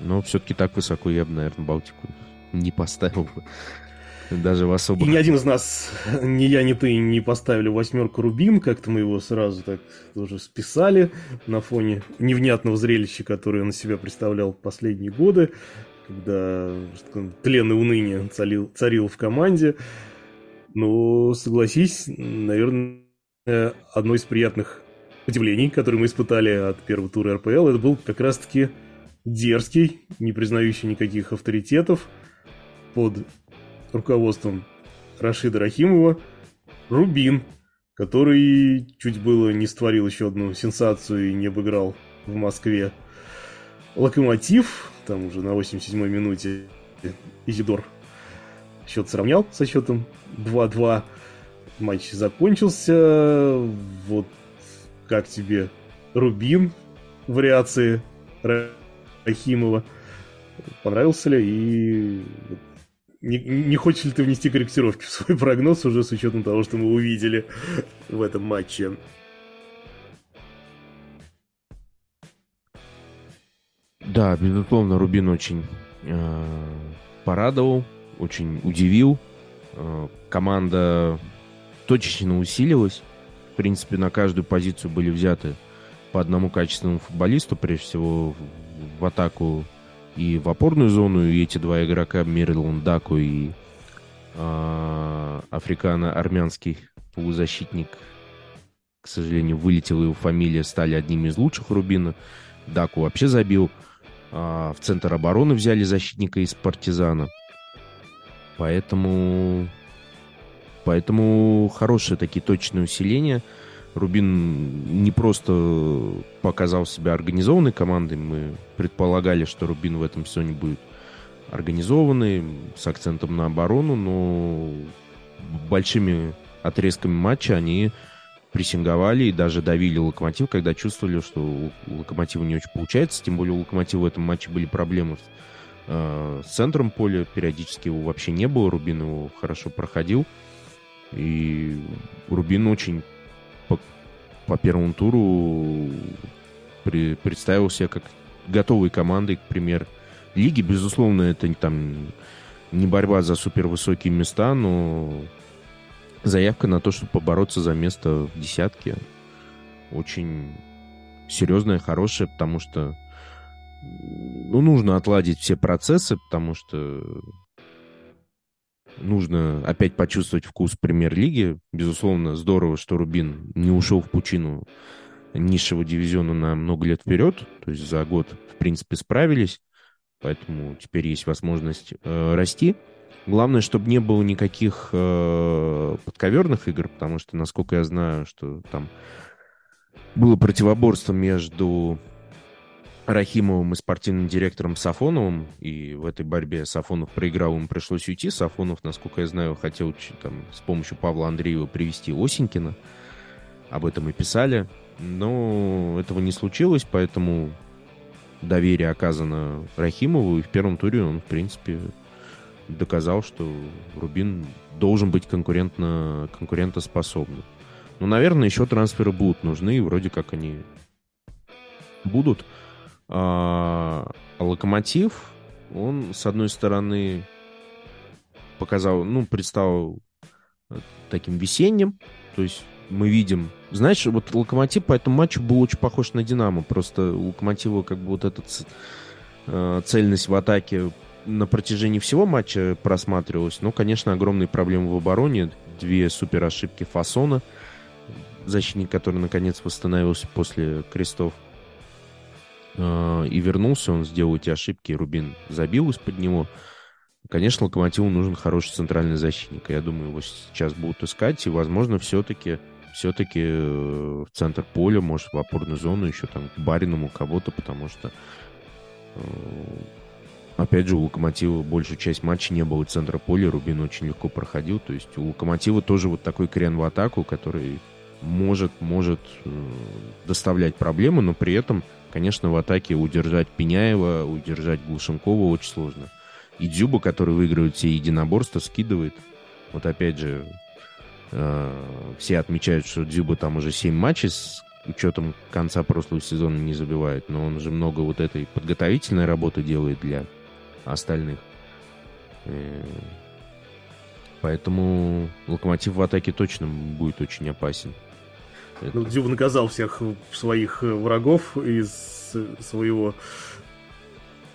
Но все-таки так высоко я бы, наверное, Балтику не поставил бы. Даже в особо. И ни один из нас, ни я, ни ты, не поставили восьмерку Рубин. Как-то мы его сразу так тоже списали на фоне невнятного зрелища, которое он на себя представлял последние годы, когда тлен и уныние царил, царил в команде. Но, согласись, наверное, одно из приятных удивлений, которые мы испытали от первого тура РПЛ, это был как раз-таки дерзкий, не признающий никаких авторитетов под руководством Рашида Рахимова Рубин, который чуть было не створил еще одну сенсацию и не обыграл в Москве. Локомотив, там уже на 87-й минуте Изидор счет сравнял со счетом 2-2. Матч закончился. Вот как тебе Рубин вариации Рахимова? Понравился ли? И не, не хочешь ли ты внести корректировки в свой прогноз уже с учетом того, что мы увидели в этом матче? Да, безусловно, Рубин очень э, порадовал, очень удивил. Э, команда точечно усилилась. Принципе, на каждую позицию были взяты по одному качественному футболисту, прежде всего в, атаку и в опорную зону, и эти два игрока, Мирлан Даку и э, африкано-армянский полузащитник, к сожалению, вылетела его фамилия, стали одними из лучших Рубина. Даку вообще забил. А, в центр обороны взяли защитника из партизана. Поэтому... Поэтому хорошие такие точные усиления. Рубин не просто показал себя организованной командой. Мы предполагали, что Рубин в этом сезоне будет организованный, с акцентом на оборону, но большими отрезками матча они прессинговали и даже давили Локомотив, когда чувствовали, что у Локомотива не очень получается. Тем более у Локомотива в этом матче были проблемы с, э, с центром поля. Периодически его вообще не было. Рубин его хорошо проходил. И Рубин очень по, по первому туру при, представил себя как готовой командой к премьер лиги. Безусловно, это там не борьба за супервысокие места, но заявка на то, чтобы побороться за место в десятке, очень серьезная, хорошая, потому что ну, нужно отладить все процессы, потому что нужно опять почувствовать вкус премьер-лиги. Безусловно, здорово, что Рубин не ушел в пучину низшего дивизиона на много лет вперед. То есть за год, в принципе, справились. Поэтому теперь есть возможность э, расти. Главное, чтобы не было никаких э, подковерных игр, потому что, насколько я знаю, что там было противоборство между Рахимовым и спортивным директором Сафоновым, и в этой борьбе Сафонов проиграл, ему пришлось уйти. Сафонов, насколько я знаю, хотел там, с помощью Павла Андреева привести Осенькина. Об этом и писали. Но этого не случилось, поэтому доверие оказано Рахимову, и в первом туре он, в принципе, доказал, что Рубин должен быть конкурентно, конкурентоспособным. Ну, наверное, еще трансферы будут нужны, и вроде как они будут. А, Локомотив, он, с одной стороны, показал, ну, представил таким весенним, то есть мы видим... Знаешь, вот Локомотив по этому матчу был очень похож на Динамо, просто у Локомотива как бы вот эта э, цельность в атаке на протяжении всего матча просматривалось. Но, конечно, огромные проблемы в обороне. Две супер ошибки Фасона, защитник, который наконец восстановился после крестов. А, и вернулся, он сделал эти ошибки, Рубин забил из-под него. Конечно, Локомотиву нужен хороший центральный защитник. Я думаю, его сейчас будут искать, и, возможно, все-таки все-таки э, в центр поля, может, в опорную зону еще там к Бариному кого-то, потому что э, Опять же, у Локомотива большую часть матча не было центра поля, Рубин очень легко проходил. То есть у Локомотива тоже вот такой крен в атаку, который может, может э, доставлять проблемы, но при этом, конечно, в атаке удержать Пеняева, удержать Глушенкова очень сложно. И Дзюба, который выигрывает все единоборства, скидывает. Вот опять же, э, все отмечают, что Дзюба там уже 7 матчей с учетом конца прошлого сезона не забивает, но он же много вот этой подготовительной работы делает для остальных. Э, поэтому Локомотив в атаке точно будет очень опасен. Ну, Дзюба наказал всех своих врагов из своего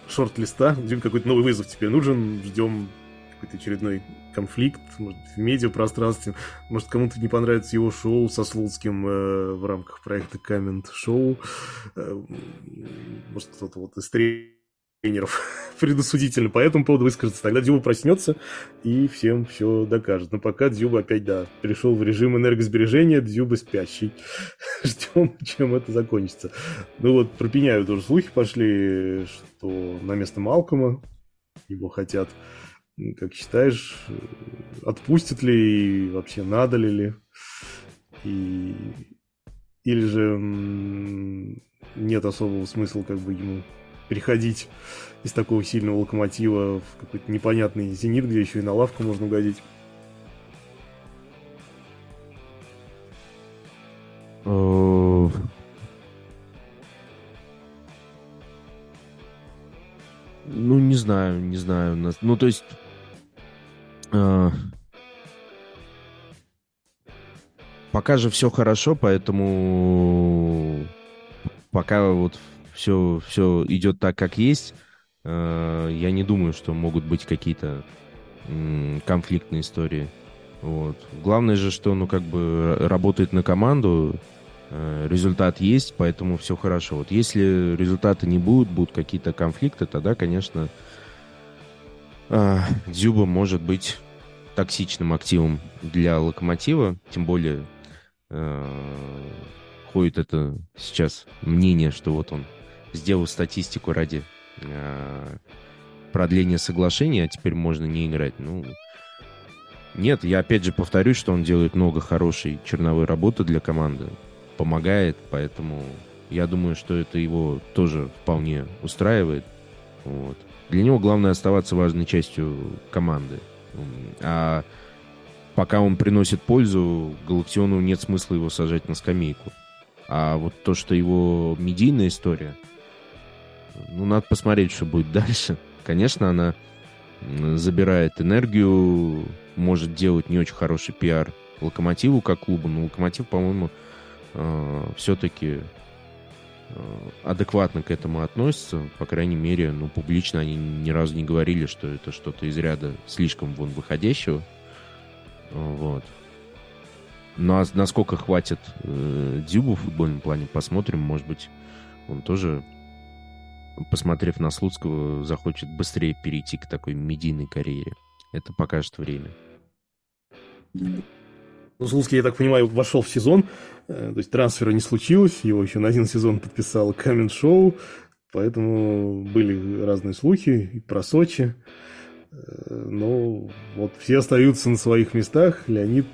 шорт-листа. Дзюбе какой-то новый вызов теперь нужен. Ждем какой-то очередной конфликт, может, в медиапространстве. Может, кому-то не понравится его шоу со Слуцким э, в рамках проекта Коммент Шоу. Э, может, кто-то вот из тренеров предусудительно по этому поводу выскажется. Тогда Дзюба проснется и всем все докажет. Но пока Дзюба опять, да, перешел в режим энергосбережения, Дзюба спящий. Ждем, чем это закончится. Ну вот, про Пеняю тоже слухи пошли, что на место Малкома его хотят. Как считаешь, отпустят ли и вообще надо ли ли? И... Или же нет особого смысла как бы ему переходить из такого сильного локомотива в какой-то непонятный зенит, где еще и на лавку можно угодить. Э, ну, не знаю, не знаю. Ну, то есть... Э, пока же все хорошо, поэтому пока вот все, все идет так, как есть, э, я не думаю, что могут быть какие-то конфликтные истории. Вот. Главное же, что, ну, как бы работает на команду, э, результат есть, поэтому все хорошо. Вот если результата не будет, будут какие-то конфликты, тогда, конечно, э, Дзюба может быть токсичным активом для локомотива, тем более ходит это сейчас мнение, что вот он сделал статистику ради э, продления соглашения, а теперь можно не играть. Ну, нет, я опять же повторюсь, что он делает много хорошей черновой работы для команды, помогает, поэтому я думаю, что это его тоже вполне устраивает. Вот. Для него главное оставаться важной частью команды. А пока он приносит пользу, Галактиону нет смысла его сажать на скамейку. А вот то, что его медийная история, ну, надо посмотреть, что будет дальше. Конечно, она забирает энергию, может делать не очень хороший пиар Локомотиву как клубу, но Локомотив, по-моему, э, все-таки э, адекватно к этому относится. По крайней мере, ну, публично они ни разу не говорили, что это что-то из ряда слишком вон выходящего. Вот. Ну, а насколько хватит э, Дзюбу в футбольном плане, посмотрим. Может быть, он тоже посмотрев на Слуцкого, захочет быстрее перейти к такой медийной карьере. Это покажет время. Ну, Слуцкий, я так понимаю, вошел в сезон, э, то есть трансфера не случилось, его еще на один сезон подписал Камен Шоу, поэтому были разные слухи и про Сочи. Э, но вот все остаются на своих местах. Леонид,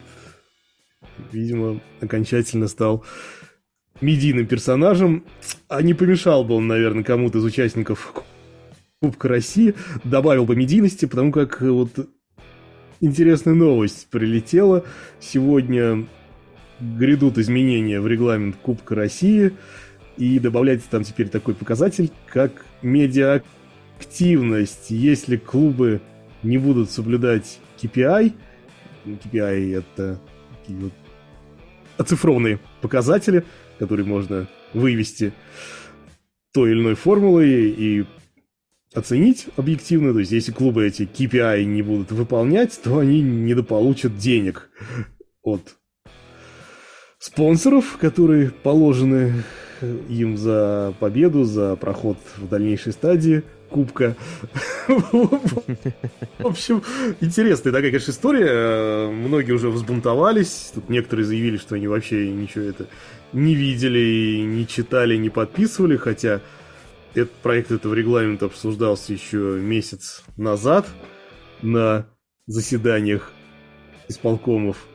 видимо, окончательно стал медийным персонажем, а не помешал бы он, наверное, кому-то из участников Кубка России, добавил бы медийности, потому как вот интересная новость прилетела. Сегодня грядут изменения в регламент Кубка России, и добавляется там теперь такой показатель, как медиаактивность. Если клубы не будут соблюдать KPI, KPI это такие оцифрованные показатели, который можно вывести той или иной формулой и оценить объективно. То есть, если клубы эти KPI не будут выполнять, то они недополучат денег от спонсоров, которые положены им за победу, за проход в дальнейшей стадии кубка. В общем, интересная такая, конечно, история. Многие уже взбунтовались. Тут некоторые заявили, что они вообще ничего это не видели, не читали, не подписывали, хотя этот проект этого регламента обсуждался еще месяц назад на заседаниях исполкомов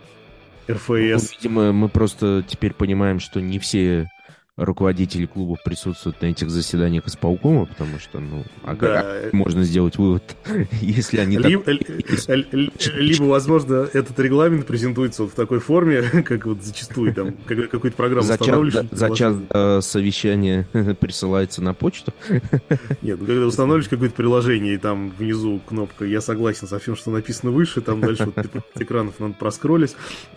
РФС. Ну, видимо, мы просто теперь понимаем, что не все руководители клубов присутствуют на этих заседаниях исполкома, потому что, ну, а да. как можно сделать вывод, если они либо, так... либо, возможно, этот регламент презентуется вот в такой форме, как вот зачастую там, когда какую-то программу за час, за час до совещания присылается на почту. Нет, ну когда устанавливаешь какое-то приложение, и там внизу кнопка «Я согласен со всем, что написано выше», там дальше вот экранов надо проскроллить.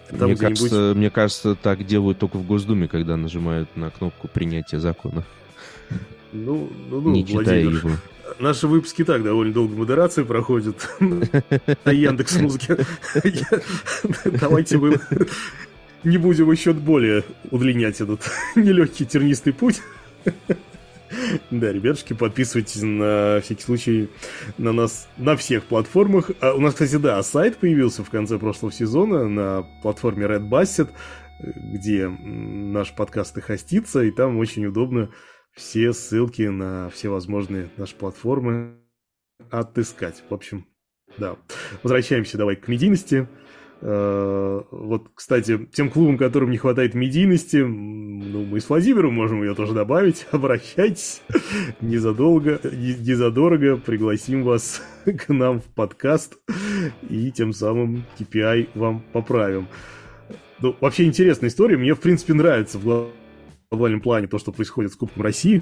Мне кажется, мне кажется, так делают только в Госдуме, когда нажимают на кнопку кнопку принятия закона. Ну, ну, ну не читая его. Наши выпуски так довольно долго модерации проходят на Яндекс Музыке. Давайте мы не будем еще более удлинять этот нелегкий тернистый путь. Да, ребятушки, подписывайтесь на всякий случай на нас на всех платформах. А у нас, кстати, да, сайт появился в конце прошлого сезона на платформе Red Basset, где наш подкаст и хостится, и там очень удобно все ссылки на все возможные наши платформы отыскать. В общем, да. Возвращаемся давай к медийности. Э, вот, кстати, тем клубам, которым не хватает медийности, ну, мы с Владимиром можем ее тоже добавить. Обращайтесь незадолго, незадорого, пригласим вас к нам в подкаст и тем самым KPI вам поправим. Ну, вообще интересная история. Мне, в принципе, нравится в глобальном плане то, что происходит с Кубком России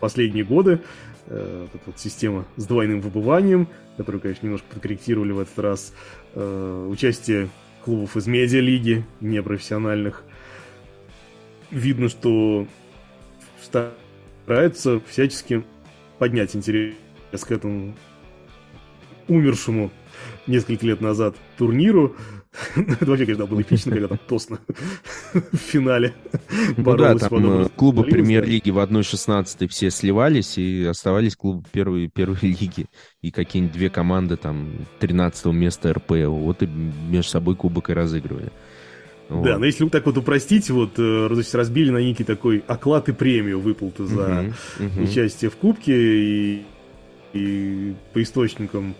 последние годы. Э, вот эта вот система с двойным выбыванием, которую, конечно, немножко подкорректировали в этот раз. Э, участие клубов из медиалиги, непрофессиональных. Видно, что стараются всячески поднять интерес к этому умершему несколько лет назад турниру. Это вообще, конечно, было эпично, когда там Тосно в финале Ну да, там э, клубы премьер-лиги в 1-16 все сливались, и оставались клубы первой, первой лиги. И какие-нибудь две команды там 13 места РПЛ. Вот и между собой кубок и разыгрывали. Вот. Да, но если так вот упростить, вот, э, есть разбили на некий такой оклад и премию выплаты за uh-huh, uh-huh. участие в Кубке, и, и по источникам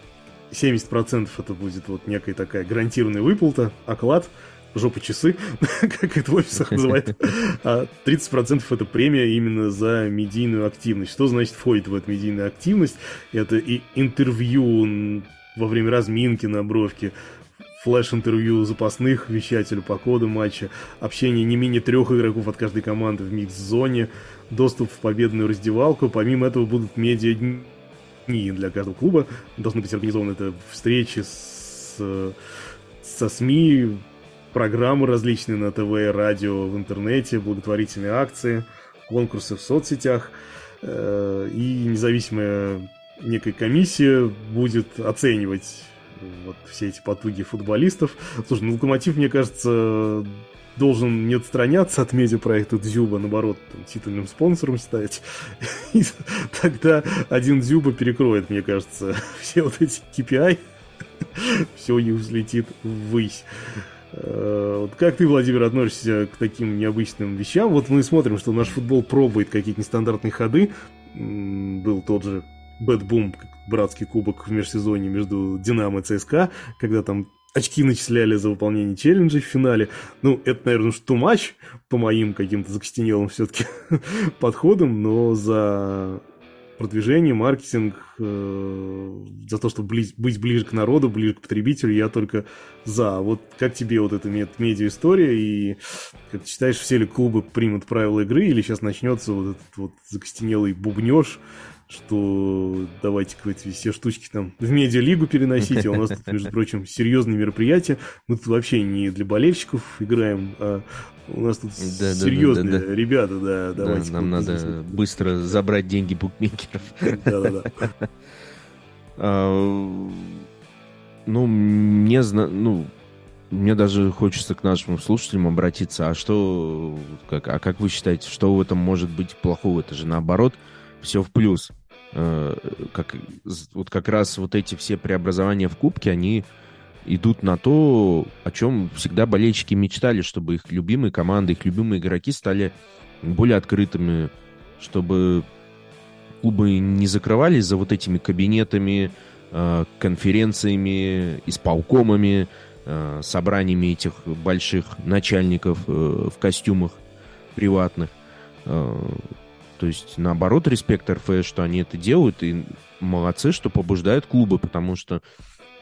70% это будет вот некая такая гарантированная выплата, оклад, жопа часы, как это в офисах называют, а 30% это премия именно за медийную активность. Что значит входит в эту медийную активность? Это и интервью во время разминки на бровке, флеш-интервью запасных вещателю по коду матча, общение не менее трех игроков от каждой команды в микс-зоне, доступ в победную раздевалку. Помимо этого будут медиа дни для каждого клуба. Должны быть организованы это встречи с, со СМИ, программы различные на ТВ, радио, в интернете, благотворительные акции, конкурсы в соцсетях. Э, и независимая некая комиссия будет оценивать вот все эти потуги футболистов. Слушай, ну, Локомотив, мне кажется, должен не отстраняться от медиапроекта Дзюба, наоборот, там, титульным спонсором стать. И тогда один Дзюба перекроет, мне кажется, все вот эти KPI, все у них взлетит ввысь. Э, вот как ты, Владимир, относишься к таким необычным вещам? Вот мы смотрим, что наш футбол пробует какие-то нестандартные ходы. Был тот же BetBoom, братский кубок в межсезонье между Динамо и ЦСКА, когда там очки начисляли за выполнение челленджей в финале. Ну, это, наверное, что матч по моим каким-то закостенелым все-таки подходам, но за продвижение, маркетинг, э, за то, чтобы близ, быть ближе к народу, ближе к потребителю, я только за. Вот как тебе вот эта мед медиа-история, и как ты считаешь, все ли клубы примут правила игры, или сейчас начнется вот этот вот закостенелый бубнеж, что давайте-ка эти все штучки там в медиалигу переносите, а у нас тут, между прочим, серьезные мероприятия. Мы тут вообще не для болельщиков играем, а у нас тут да, серьезные да, да, да. ребята, да, давайте. Да, нам надо здесь. быстро забрать деньги букмекеров. Да-да-да. А, ну, мне, ну, мне даже хочется к нашим слушателям обратиться. А что, как, а как вы считаете, что в этом может быть плохого? Это же наоборот все в плюс. Э, как, вот как раз вот эти все преобразования в Кубке, они идут на то, о чем всегда болельщики мечтали, чтобы их любимые команды, их любимые игроки стали более открытыми, чтобы клубы не закрывались за вот этими кабинетами, э, конференциями, исполкомами, э, собраниями этих больших начальников в костюмах приватных. То есть, наоборот, респект РФС, что они это делают, и молодцы, что побуждают клубы, потому что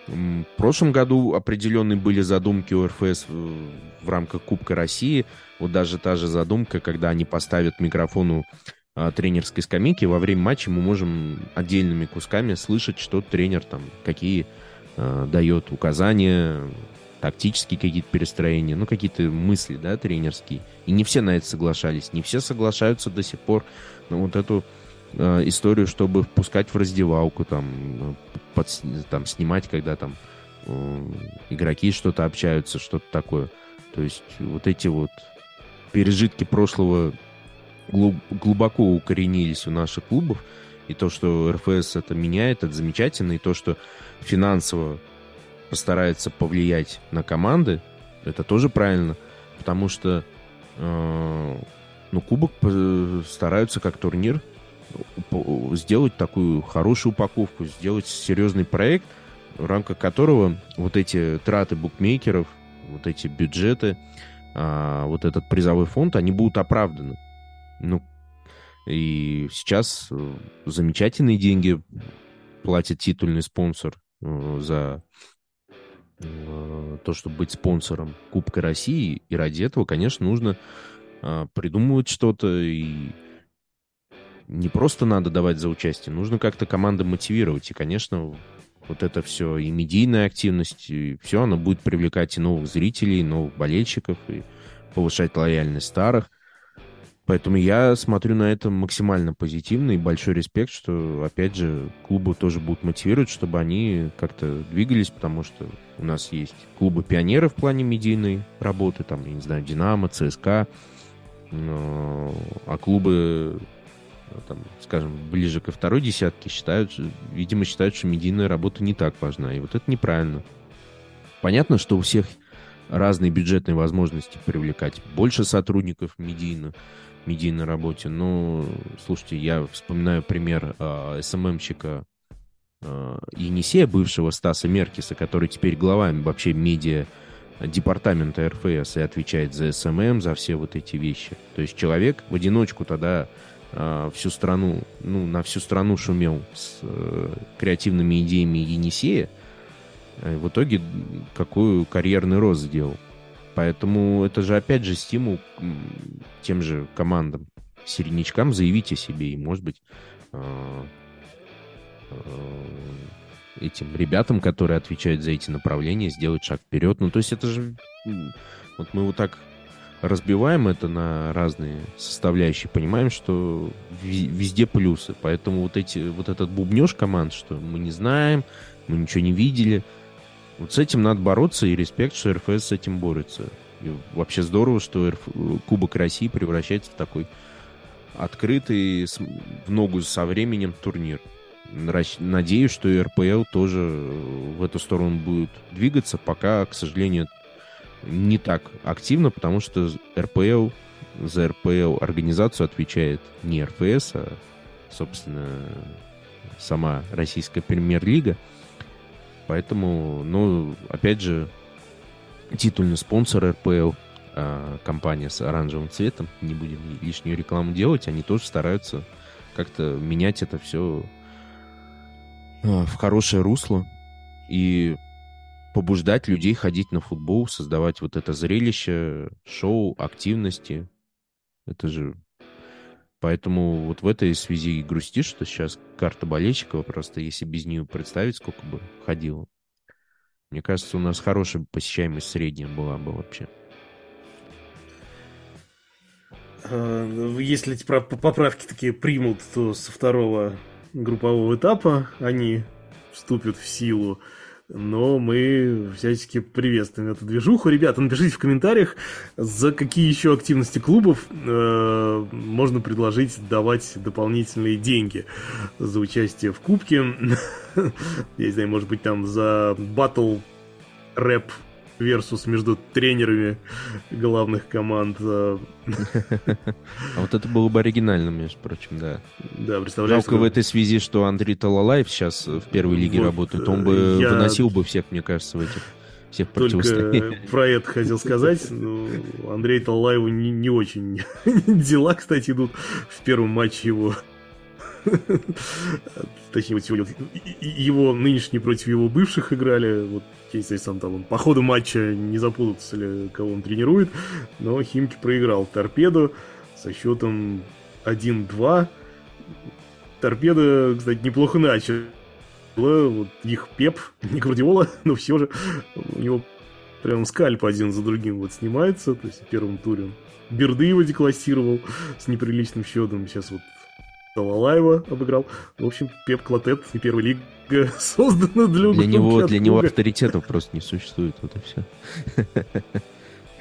в прошлом году определенные были задумки у РФС в рамках Кубка России. Вот даже та же задумка, когда они поставят микрофону а, тренерской скамейки, во время матча мы можем отдельными кусками слышать, что тренер там, какие а, дает указания, тактические какие-то перестроения, ну, какие-то мысли, да, тренерские. И не все на это соглашались, не все соглашаются до сих пор на вот эту э, историю, чтобы впускать в раздевалку, там, под, там снимать, когда там э, игроки что-то общаются, что-то такое. То есть вот эти вот пережитки прошлого глубоко укоренились у наших клубов. И то, что РФС это меняет, это замечательно. И то, что финансово постарается повлиять на команды, это тоже правильно. Потому что э, ну, кубок стараются как турнир сделать такую хорошую упаковку, сделать серьезный проект, в рамках которого вот эти траты букмекеров, вот эти бюджеты, а, вот этот призовой фонд, они будут оправданы. Ну, и сейчас э, замечательные деньги платит титульный спонсор э, за э, то, чтобы быть спонсором Кубка России. И ради этого, конечно, нужно а, придумывать что-то и не просто надо давать за участие, нужно как-то команды мотивировать. И, конечно, вот это все и медийная активность, и все, оно будет привлекать и новых зрителей, и новых болельщиков, и повышать лояльность старых. Поэтому я смотрю на это максимально позитивно и большой респект, что, опять же, клубы тоже будут мотивировать, чтобы они как-то двигались, потому что у нас есть клубы пионеров в плане медийной работы, там, я не знаю, Динамо, ЦСКА, а клубы там, скажем, ближе ко второй десятке считают, видимо, считают, что медийная работа не так важна. И вот это неправильно. Понятно, что у всех разные бюджетные возможности привлекать. Больше сотрудников медийно, медийной работе. Но, слушайте, я вспоминаю пример э, СММщика э, Енисея, бывшего Стаса Меркиса, который теперь глава вообще медиа департамента РФС и отвечает за SMM, за все вот эти вещи. То есть человек в одиночку тогда э, всю страну, ну, на всю страну шумел с э, креативными идеями Енисея, в итоге какую карьерный рост сделал. Поэтому это же опять же стимул тем же командам, середнячкам заявить о себе и, может быть, э, э, этим ребятам, которые отвечают за эти направления, сделать шаг вперед. Ну, то есть это же... Вот мы вот так разбиваем это на разные составляющие, понимаем, что везде плюсы. Поэтому вот, эти, вот этот бубнеж команд, что мы не знаем, мы ничего не видели, вот с этим надо бороться, и респект, что РФС с этим борется. И вообще здорово, что РФ... Кубок России превращается в такой открытый, в ногу со временем турнир. Надеюсь, что и РПЛ тоже в эту сторону будет двигаться, пока, к сожалению, не так активно, потому что РПЛ за РПЛ организацию отвечает не РФС, а, собственно, сама российская премьер-лига. Поэтому, ну, опять же, титульный спонсор РПЛ, а, компания с оранжевым цветом, не будем лишнюю рекламу делать, они тоже стараются как-то менять это все а, в хорошее русло. И побуждать людей ходить на футбол, создавать вот это зрелище, шоу, активности. Это же... Поэтому вот в этой связи и грустишь, что сейчас карта болельщиков, просто если без нее представить, сколько бы ходило. Мне кажется, у нас хорошая посещаемость средняя была бы вообще. А, если эти поправки такие примут, то со второго группового этапа они вступят в силу но мы всячески приветствуем эту движуху. Ребята, напишите в комментариях, за какие еще активности клубов э, можно предложить давать дополнительные деньги за участие в Кубке. Я не знаю, может быть, там за батл рэп версус между тренерами главных команд. А вот это было бы оригинально, между прочим, да. Да, представляешь. Жалко в этой связи, что Андрей Талалаев сейчас в первой лиге работает. Он бы выносил бы всех, мне кажется, в этих всех Только про это хотел сказать. Ну, Андрей Таллаеву не, не очень дела, кстати, идут в первом матче его. Точнее, вот сегодня его нынешние против его бывших играли. Вот сам там он по ходу матча не запутался ли, кого он тренирует, но Химки проиграл торпеду со счетом 1-2. Торпеда, кстати, неплохо начал. Вот их Пеп, не Гвардиола, но все же у него прям скальп один за другим вот снимается. То есть в первом туре Берды его деклассировал с неприличным счетом. Сейчас вот Талалаева обыграл. В общем, Пеп Клотет и первая лига создана для Для него, для него авторитетов просто не существует, вот и все.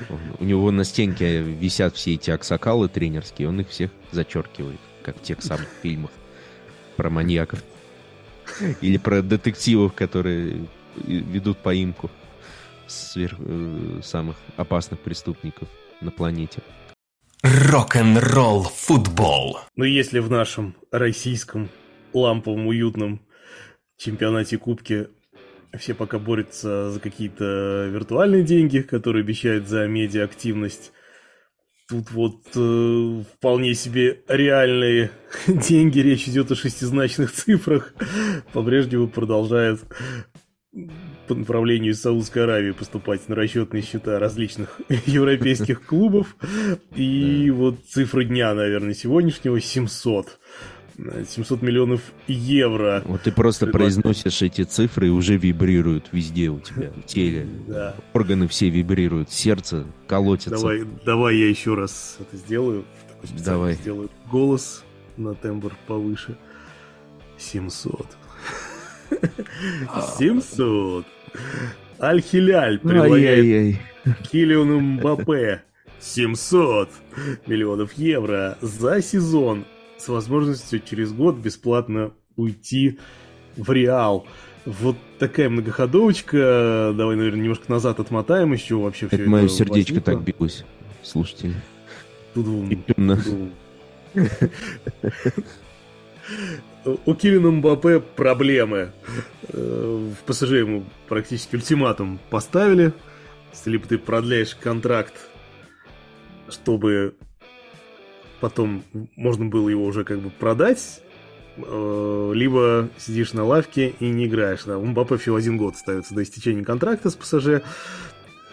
У него на стенке висят все эти аксакалы тренерские, он их всех зачеркивает, как в тех самых фильмах про маньяков. Или про детективов, которые ведут поимку сверх, э, самых опасных преступников на планете. Рок-н-ролл футбол. Ну, если в нашем российском ламповом уютном чемпионате Кубки все пока борются за какие-то виртуальные деньги, которые обещают за медиа-активность. Тут вот э, вполне себе реальные деньги, речь идет о шестизначных цифрах, по-прежнему продолжают по направлению из Саудовской Аравии поступать на расчетные счета различных европейских клубов. И вот цифры дня, наверное, сегодняшнего 700. 700 миллионов евро. Вот ты просто произносишь эти цифры и уже вибрируют везде у тебя, в теле. Да. Органы все вибрируют, сердце колотится. Давай, давай я еще раз это сделаю. Давай. Сделаю голос на тембр повыше. 700. 700. Аль-Хиляль предлагает Килиону Мбаппе 700 миллионов евро за сезон с возможностью через год бесплатно уйти в Реал. Вот такая многоходовочка. Давай, наверное, немножко назад отмотаем еще вообще это все мое сердечко возникло. так билось. Слушайте. Тудум. У Килина Мбаппе проблемы. Э, в ПСЖ ему практически ультиматум поставили. Либо ты продляешь контракт, чтобы потом можно было его уже как бы продать, э, либо сидишь на лавке и не играешь. Да, у Мбаппе всего один год остается до истечения контракта с ПСЖ.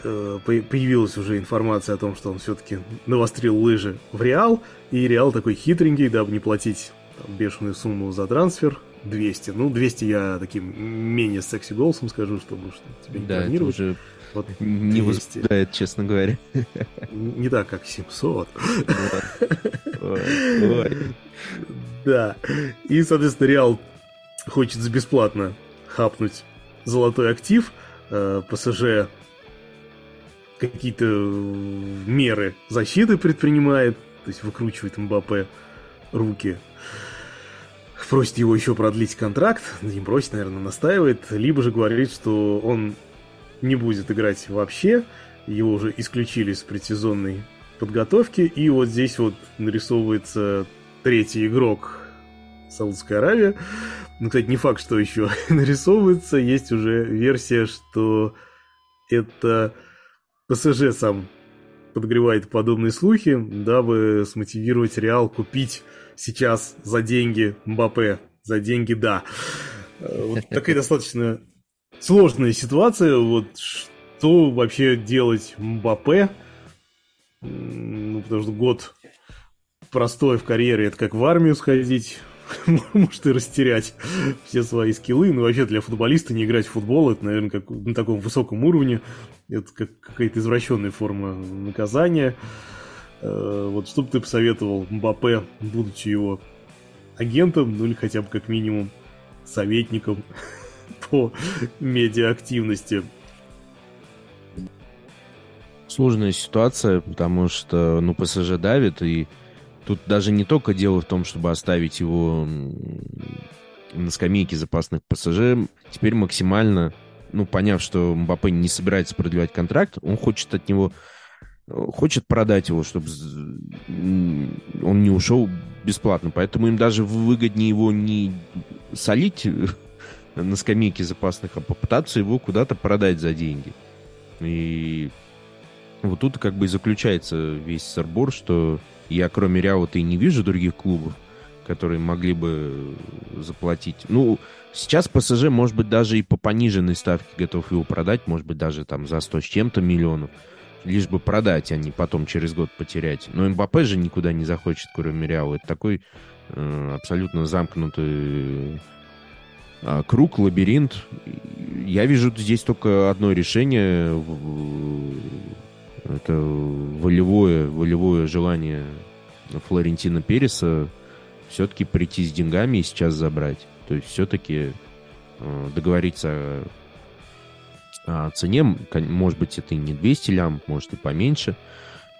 Э, появилась уже информация о том, что он все-таки навострил лыжи в Реал, и Реал такой хитренький, дабы не платить там, бешеную сумму за трансфер, 200. Ну, 200 я таким менее секси голосом скажу, чтобы что тебе не да, планировать. Это уже вот не 200. возбуждает, честно говоря. Не так, как 700. Да. И, соответственно, Реал хочет бесплатно хапнуть золотой актив. Э, ПСЖ какие-то меры защиты предпринимает, то есть выкручивает Мбаппе руки просит его еще продлить контракт, не просит, наверное, настаивает, либо же говорит, что он не будет играть вообще, его уже исключили с предсезонной подготовки, и вот здесь вот нарисовывается третий игрок Саудовской Аравии. Ну, кстати, не факт, что еще нарисовывается, есть уже версия, что это ПСЖ сам подогревает подобные слухи, дабы смотивировать Реал купить сейчас за деньги Мбаппе. За деньги, да. Э, вот такая достаточно сложная ситуация. Вот что вообще делать Мбаппе? Ну, потому что год простой в карьере, это как в армию сходить, может и растерять все свои скиллы. Ну, вообще для футболиста не играть в футбол, это, наверное, как на таком высоком уровне. Это как какая-то извращенная форма наказания. Э, вот что бы ты посоветовал Мбаппе, будучи его агентом, ну или хотя бы как минимум советником по медиа-активности? Сложная ситуация, потому что, ну, ПСЖ давит, и тут даже не только дело в том, чтобы оставить его на скамейке запасных ПСЖ, теперь максимально, ну, поняв, что Мбаппе не собирается продлевать контракт, он хочет от него хочет продать его, чтобы он не ушел бесплатно. Поэтому им даже выгоднее его не солить на скамейке запасных, а попытаться его куда-то продать за деньги. И вот тут как бы и заключается весь сорбор, что я кроме Реала-то и не вижу других клубов, которые могли бы заплатить. Ну, сейчас ПСЖ, может быть, даже и по пониженной ставке готов его продать, может быть, даже там за 100 с чем-то миллионов лишь бы продать, а не потом через год потерять. Но МБП же никуда не захочет, кроме Реала. Это такой э, абсолютно замкнутый э, круг, лабиринт. Я вижу здесь только одно решение. Это волевое, волевое желание Флорентина Переса все-таки прийти с деньгами и сейчас забрать. То есть все-таки э, договориться о цене. Может быть, это и не 200 лям, может и поменьше.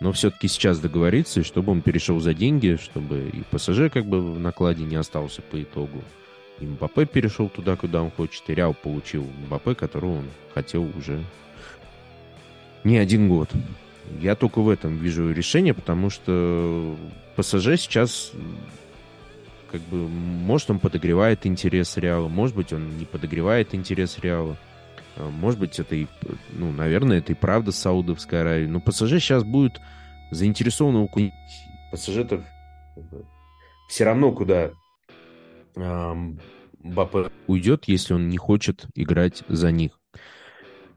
Но все-таки сейчас договориться, и чтобы он перешел за деньги, чтобы и ПСЖ как бы в накладе не остался по итогу. И Мбаппе перешел туда, куда он хочет, и Реал получил Мбаппе, которого он хотел уже не один год. Я только в этом вижу решение, потому что ПСЖ сейчас как бы, может, он подогревает интерес Реала, может быть, он не подогревает интерес Реала. А, может быть, это и, ну, наверное, это и правда Саудовская Аравия. Но ПСЖ сейчас будет заинтересован у пассажиров все равно куда эм, Бапе уйдет, если он не хочет играть за них.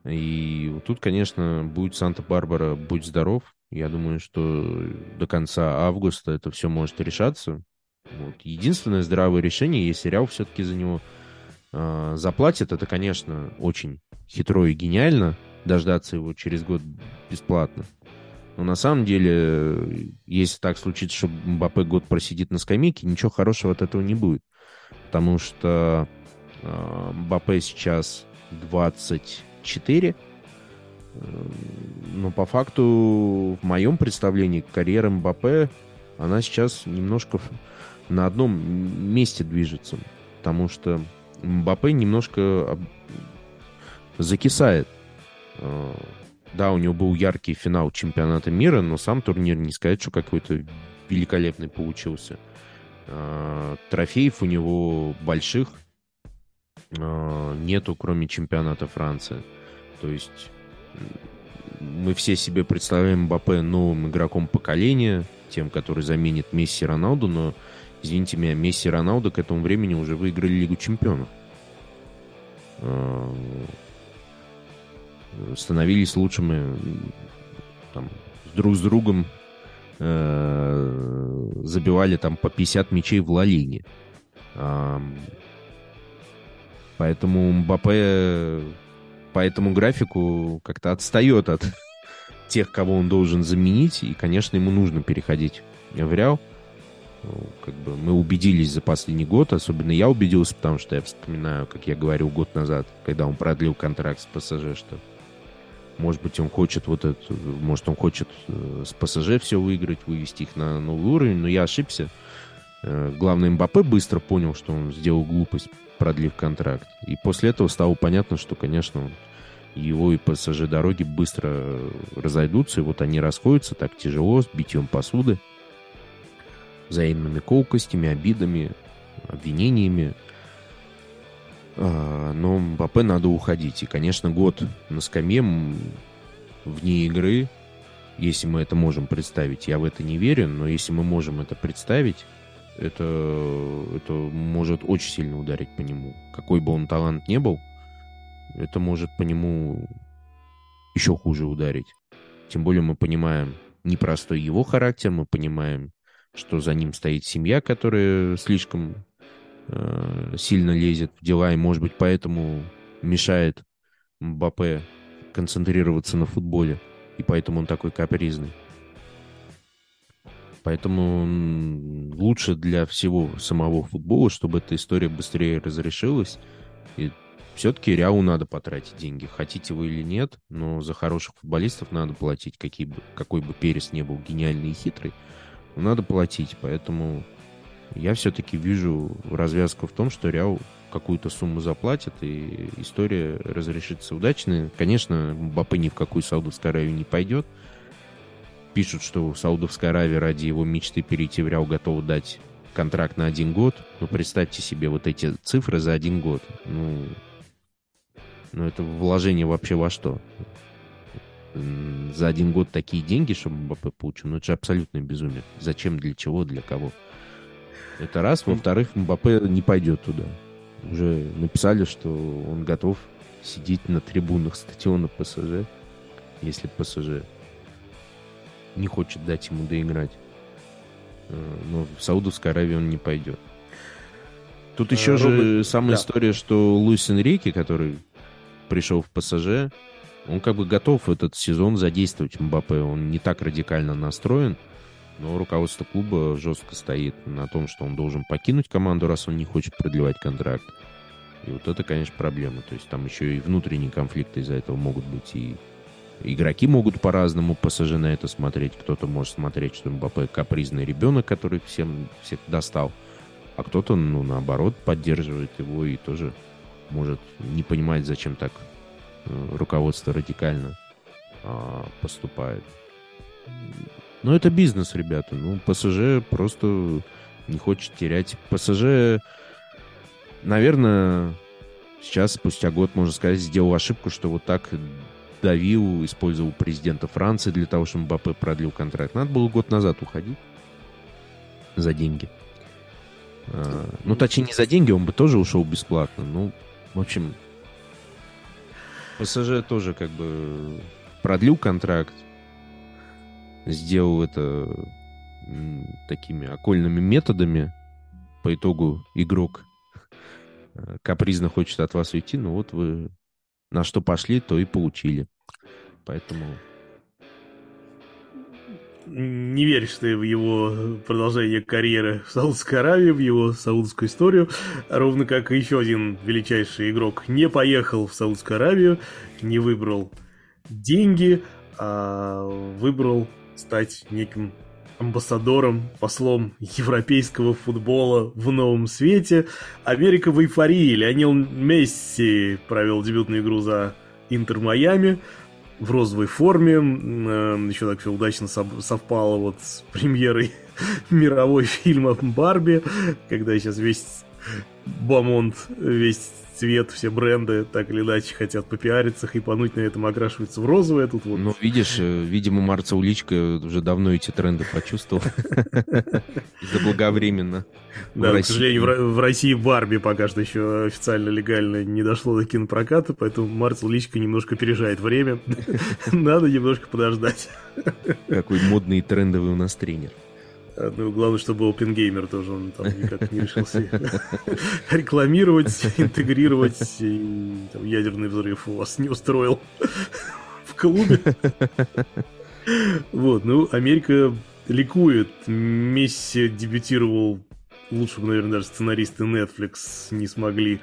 И тут, конечно, будет Санта-Барбара, будь здоров. Я думаю, что до конца августа это все может решаться. Вот. Единственное здравое решение, если Реал все-таки за него э, заплатит, это, конечно, очень хитро и гениально дождаться его через год бесплатно. Но на самом деле, если так случится, что Мбаппе год просидит на скамейке, ничего хорошего от этого не будет. Потому что э, Мбаппе сейчас 20 4. Но по факту, в моем представлении, карьера Мбаппе, она сейчас немножко на одном месте движется. Потому что Мбаппе немножко закисает. А, да, у него был яркий финал чемпионата мира, но сам турнир не сказать, что какой-то великолепный получился. А, трофеев у него больших нету, кроме чемпионата Франции. То есть мы все себе представляем Мбаппе новым игроком поколения, тем, который заменит Месси Роналду, но, извините меня, Месси Роналду к этому времени уже выиграли Лигу Чемпионов. А, становились лучшими там, друг с другом, э, забивали там по 50 мячей в Ла-Лиге. Поэтому Мбаппе по этому графику как-то отстает от тех, кого он должен заменить, и, конечно, ему нужно переходить в Реал. Ну, как бы мы убедились за последний год, особенно я убедился, потому что я вспоминаю, как я говорил год назад, когда он продлил контракт с ПСЖ, что может быть он хочет вот это, может он хочет э, с ПСЖ все выиграть, вывести их на новый уровень, но я ошибся. Э, главный Мбаппе быстро понял, что он сделал глупость, продлив контракт. И после этого стало понятно, что, конечно, его и ПСЖ дороги быстро разойдутся, и вот они расходятся так тяжело, с битьем посуды, взаимными колкостями, обидами, обвинениями. А, но Мбаппе надо уходить. И, конечно, год на скамье вне игры, если мы это можем представить, я в это не верю, но если мы можем это представить, это, это может очень сильно ударить по нему. Какой бы он талант не был, это может по нему еще хуже ударить. Тем более мы понимаем непростой его характер, мы понимаем, что за ним стоит семья, которая слишком э, сильно лезет в дела, и, может быть, поэтому мешает Мбаппе концентрироваться на футболе, и поэтому он такой капризный. Поэтому лучше для всего самого футбола, чтобы эта история быстрее разрешилась. И все-таки Реалу надо потратить деньги. Хотите вы или нет, но за хороших футболистов надо платить, какие бы, какой бы Перес не был гениальный и хитрый. Но надо платить. Поэтому я все-таки вижу развязку в том, что Реал какую-то сумму заплатит, и история разрешится удачно. Конечно, Бапы ни в какую Саудовскую Аравию не пойдет пишут, что Саудовская Аравия ради его мечты перейти в Реал готова дать контракт на один год. Ну, представьте себе вот эти цифры за один год. Ну, ну это вложение вообще во что? За один год такие деньги, чтобы Мбаппе получил, ну это же абсолютное безумие. Зачем, для чего, для кого? Это раз. Во-вторых, Мбаппе не пойдет туда. Уже написали, что он готов сидеть на трибунах стадиона ПСЖ, если ПСЖ не хочет дать ему доиграть. Э, но в Саудовской Аравии он не пойдет. Тут еще э, же самая да. история, что Луис Энрике, который пришел в ПСЖ, он как бы готов этот сезон задействовать Мбаппе. Он не так радикально настроен, но руководство клуба жестко стоит на том, что он должен покинуть команду, раз он не хочет продлевать контракт. И вот это, конечно, проблема. То есть там еще и внутренние конфликты из-за этого могут быть. И игроки могут по-разному ПСЖ на это смотреть. Кто-то может смотреть, что Мбаппе капризный ребенок, который всем всех достал. А кто-то, ну, наоборот, поддерживает его и тоже может не понимать, зачем так э, руководство радикально а, поступает. Но это бизнес, ребята. Ну, ПСЖ просто не хочет терять. ПСЖ, наверное, сейчас, спустя год, можно сказать, сделал ошибку, что вот так давил, использовал президента Франции для того, чтобы Мбаппе продлил контракт. Надо было год назад уходить за деньги. А, ну, точнее, не за деньги, он бы тоже ушел бесплатно. Ну, в общем, ПСЖ тоже как бы продлил контракт, сделал это такими окольными методами. По итогу игрок э, капризно хочет от вас уйти, но вот вы на что пошли, то и получили. Поэтому... Не веришь ты в его продолжение карьеры в Саудовской Аравии, в его саудовскую историю, ровно как еще один величайший игрок не поехал в Саудовскую Аравию, не выбрал деньги, а выбрал стать неким амбассадором, послом европейского футбола в новом свете. Америка в эйфории. Леонел Месси провел дебютную игру за Интер Майами в розовой форме. Эм, Еще так все удачно совпало вот с премьерой мировой фильма «Барби», когда сейчас весь Бамонт, весь цвет, все бренды так или иначе хотят попиариться, хайпануть на этом, окрашиваются в розовое. Тут вот... Ну, видишь, э, видимо, Марца Уличка уже давно эти тренды почувствовал. Заблаговременно. Да, к сожалению, в России Барби пока что еще официально легально не дошло до кинопроката, поэтому Марц Уличка немножко опережает время. Надо немножко подождать. Какой модный и трендовый у нас тренер. Ну, главное, чтобы OpenGamer тоже он там никак не решился рекламировать, интегрировать, и там, ядерный взрыв у вас не устроил в клубе. Вот, ну, Америка ликует. Месси дебютировал лучше бы, наверное, даже сценаристы Netflix не смогли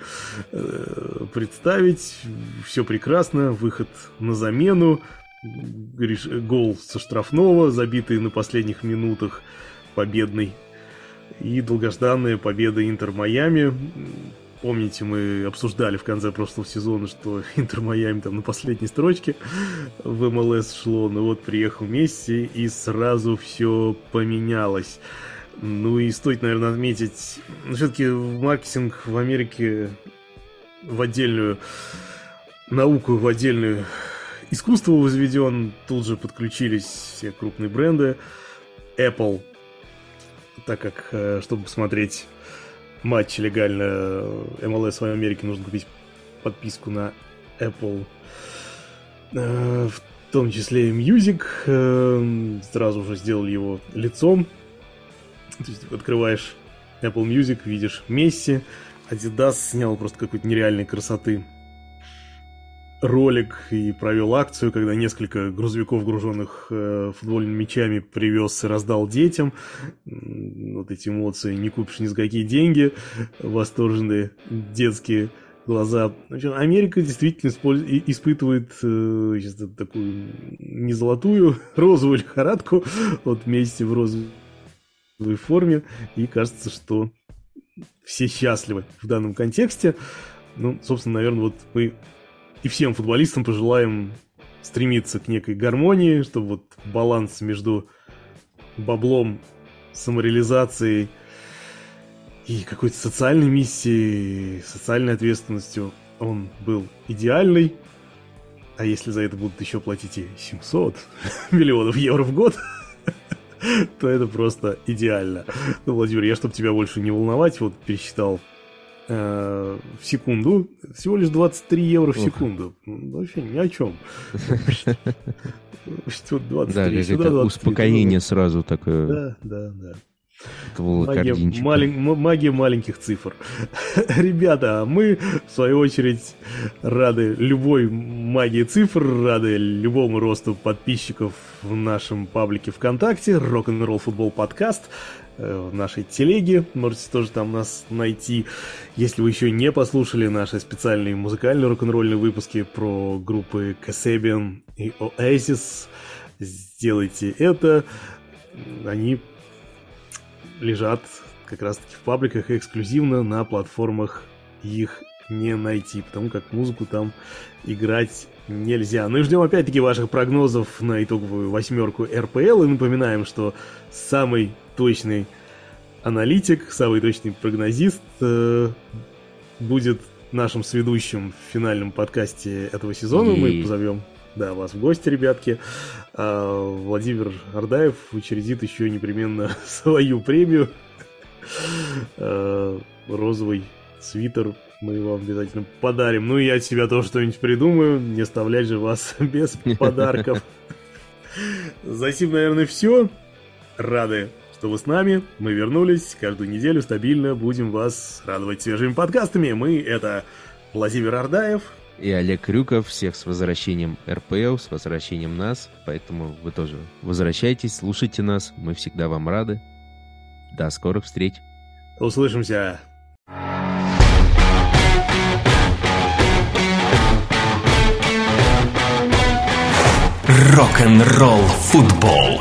э, представить. Все прекрасно, выход на замену, гол со штрафного, забитый на последних минутах победный. И долгожданная победа Интер Майами. Помните, мы обсуждали в конце прошлого сезона, что Интер Майами там на последней строчке в МЛС шло. Но вот приехал Месси, и сразу все поменялось. Ну и стоит, наверное, отметить, ну, все-таки маркетинг в Америке в отдельную науку, в отдельную искусство возведен. Тут же подключились все крупные бренды. Apple так как, э, чтобы посмотреть матч легально МЛС в Америке, нужно купить подписку на Apple, э, в том числе и Music. Э, сразу же сделали его лицом. То есть открываешь Apple Music, видишь Месси, Adidas снял просто какой-то нереальной красоты ролик и провел акцию, когда несколько грузовиков, груженных э, футбольными мячами, привез и раздал детям. Вот эти эмоции, не купишь ни за какие деньги, восторженные детские глаза. Значит, Америка действительно испытывает э, такую не золотую, розовую лихорадку вот вместе в розовой форме, и кажется, что все счастливы в данном контексте. Ну, собственно, наверное, вот мы и всем футболистам пожелаем стремиться к некой гармонии, чтобы вот баланс между баблом, самореализацией и какой-то социальной миссией, социальной ответственностью, он был идеальный. А если за это будут еще платить и 700 миллионов евро в год, то это просто идеально. Ну, Владимир, я, чтобы тебя больше не волновать, вот пересчитал Э, в секунду. Всего лишь 23 евро в секунду. Ну, вообще ни о чем. Что 23, да, сюда 23, успокоение сюда. сразу такое. Да, да, да. Магия, малень, магия маленьких цифр. Ребята, а мы, в свою очередь, рады любой магии цифр, рады любому росту подписчиков в нашем паблике ВКонтакте, Рок-н-ролл футбол подкаст, э, в нашей телеге, можете тоже там нас найти. Если вы еще не послушали наши специальные музыкальные рок-н-ролльные выпуски про группы Kasabian и Oasis, сделайте это. Они лежат как раз-таки в пабликах эксклюзивно на платформах их не найти, потому как музыку там играть нельзя. Ну и ждем опять-таки ваших прогнозов на итоговую восьмерку РПЛ и напоминаем, что самый точный аналитик, самый точный прогнозист э, будет нашим сведущим в финальном подкасте этого сезона. И... Мы позовем да, вас в гости, ребятки. А, Владимир Ардаев учредит еще непременно свою премию. А, розовый свитер мы вам обязательно подарим. Ну и я от себя тоже что-нибудь придумаю. Не оставлять же вас без подарков. За сим, наверное, все. Рады, что вы с нами. Мы вернулись. Каждую неделю стабильно будем вас радовать свежими подкастами. Мы — это Владимир Ардаев, и Олег Крюков. Всех с возвращением РПЛ, с возвращением нас. Поэтому вы тоже возвращайтесь, слушайте нас. Мы всегда вам рады. До скорых встреч. Услышимся. Рок-н-ролл футбол.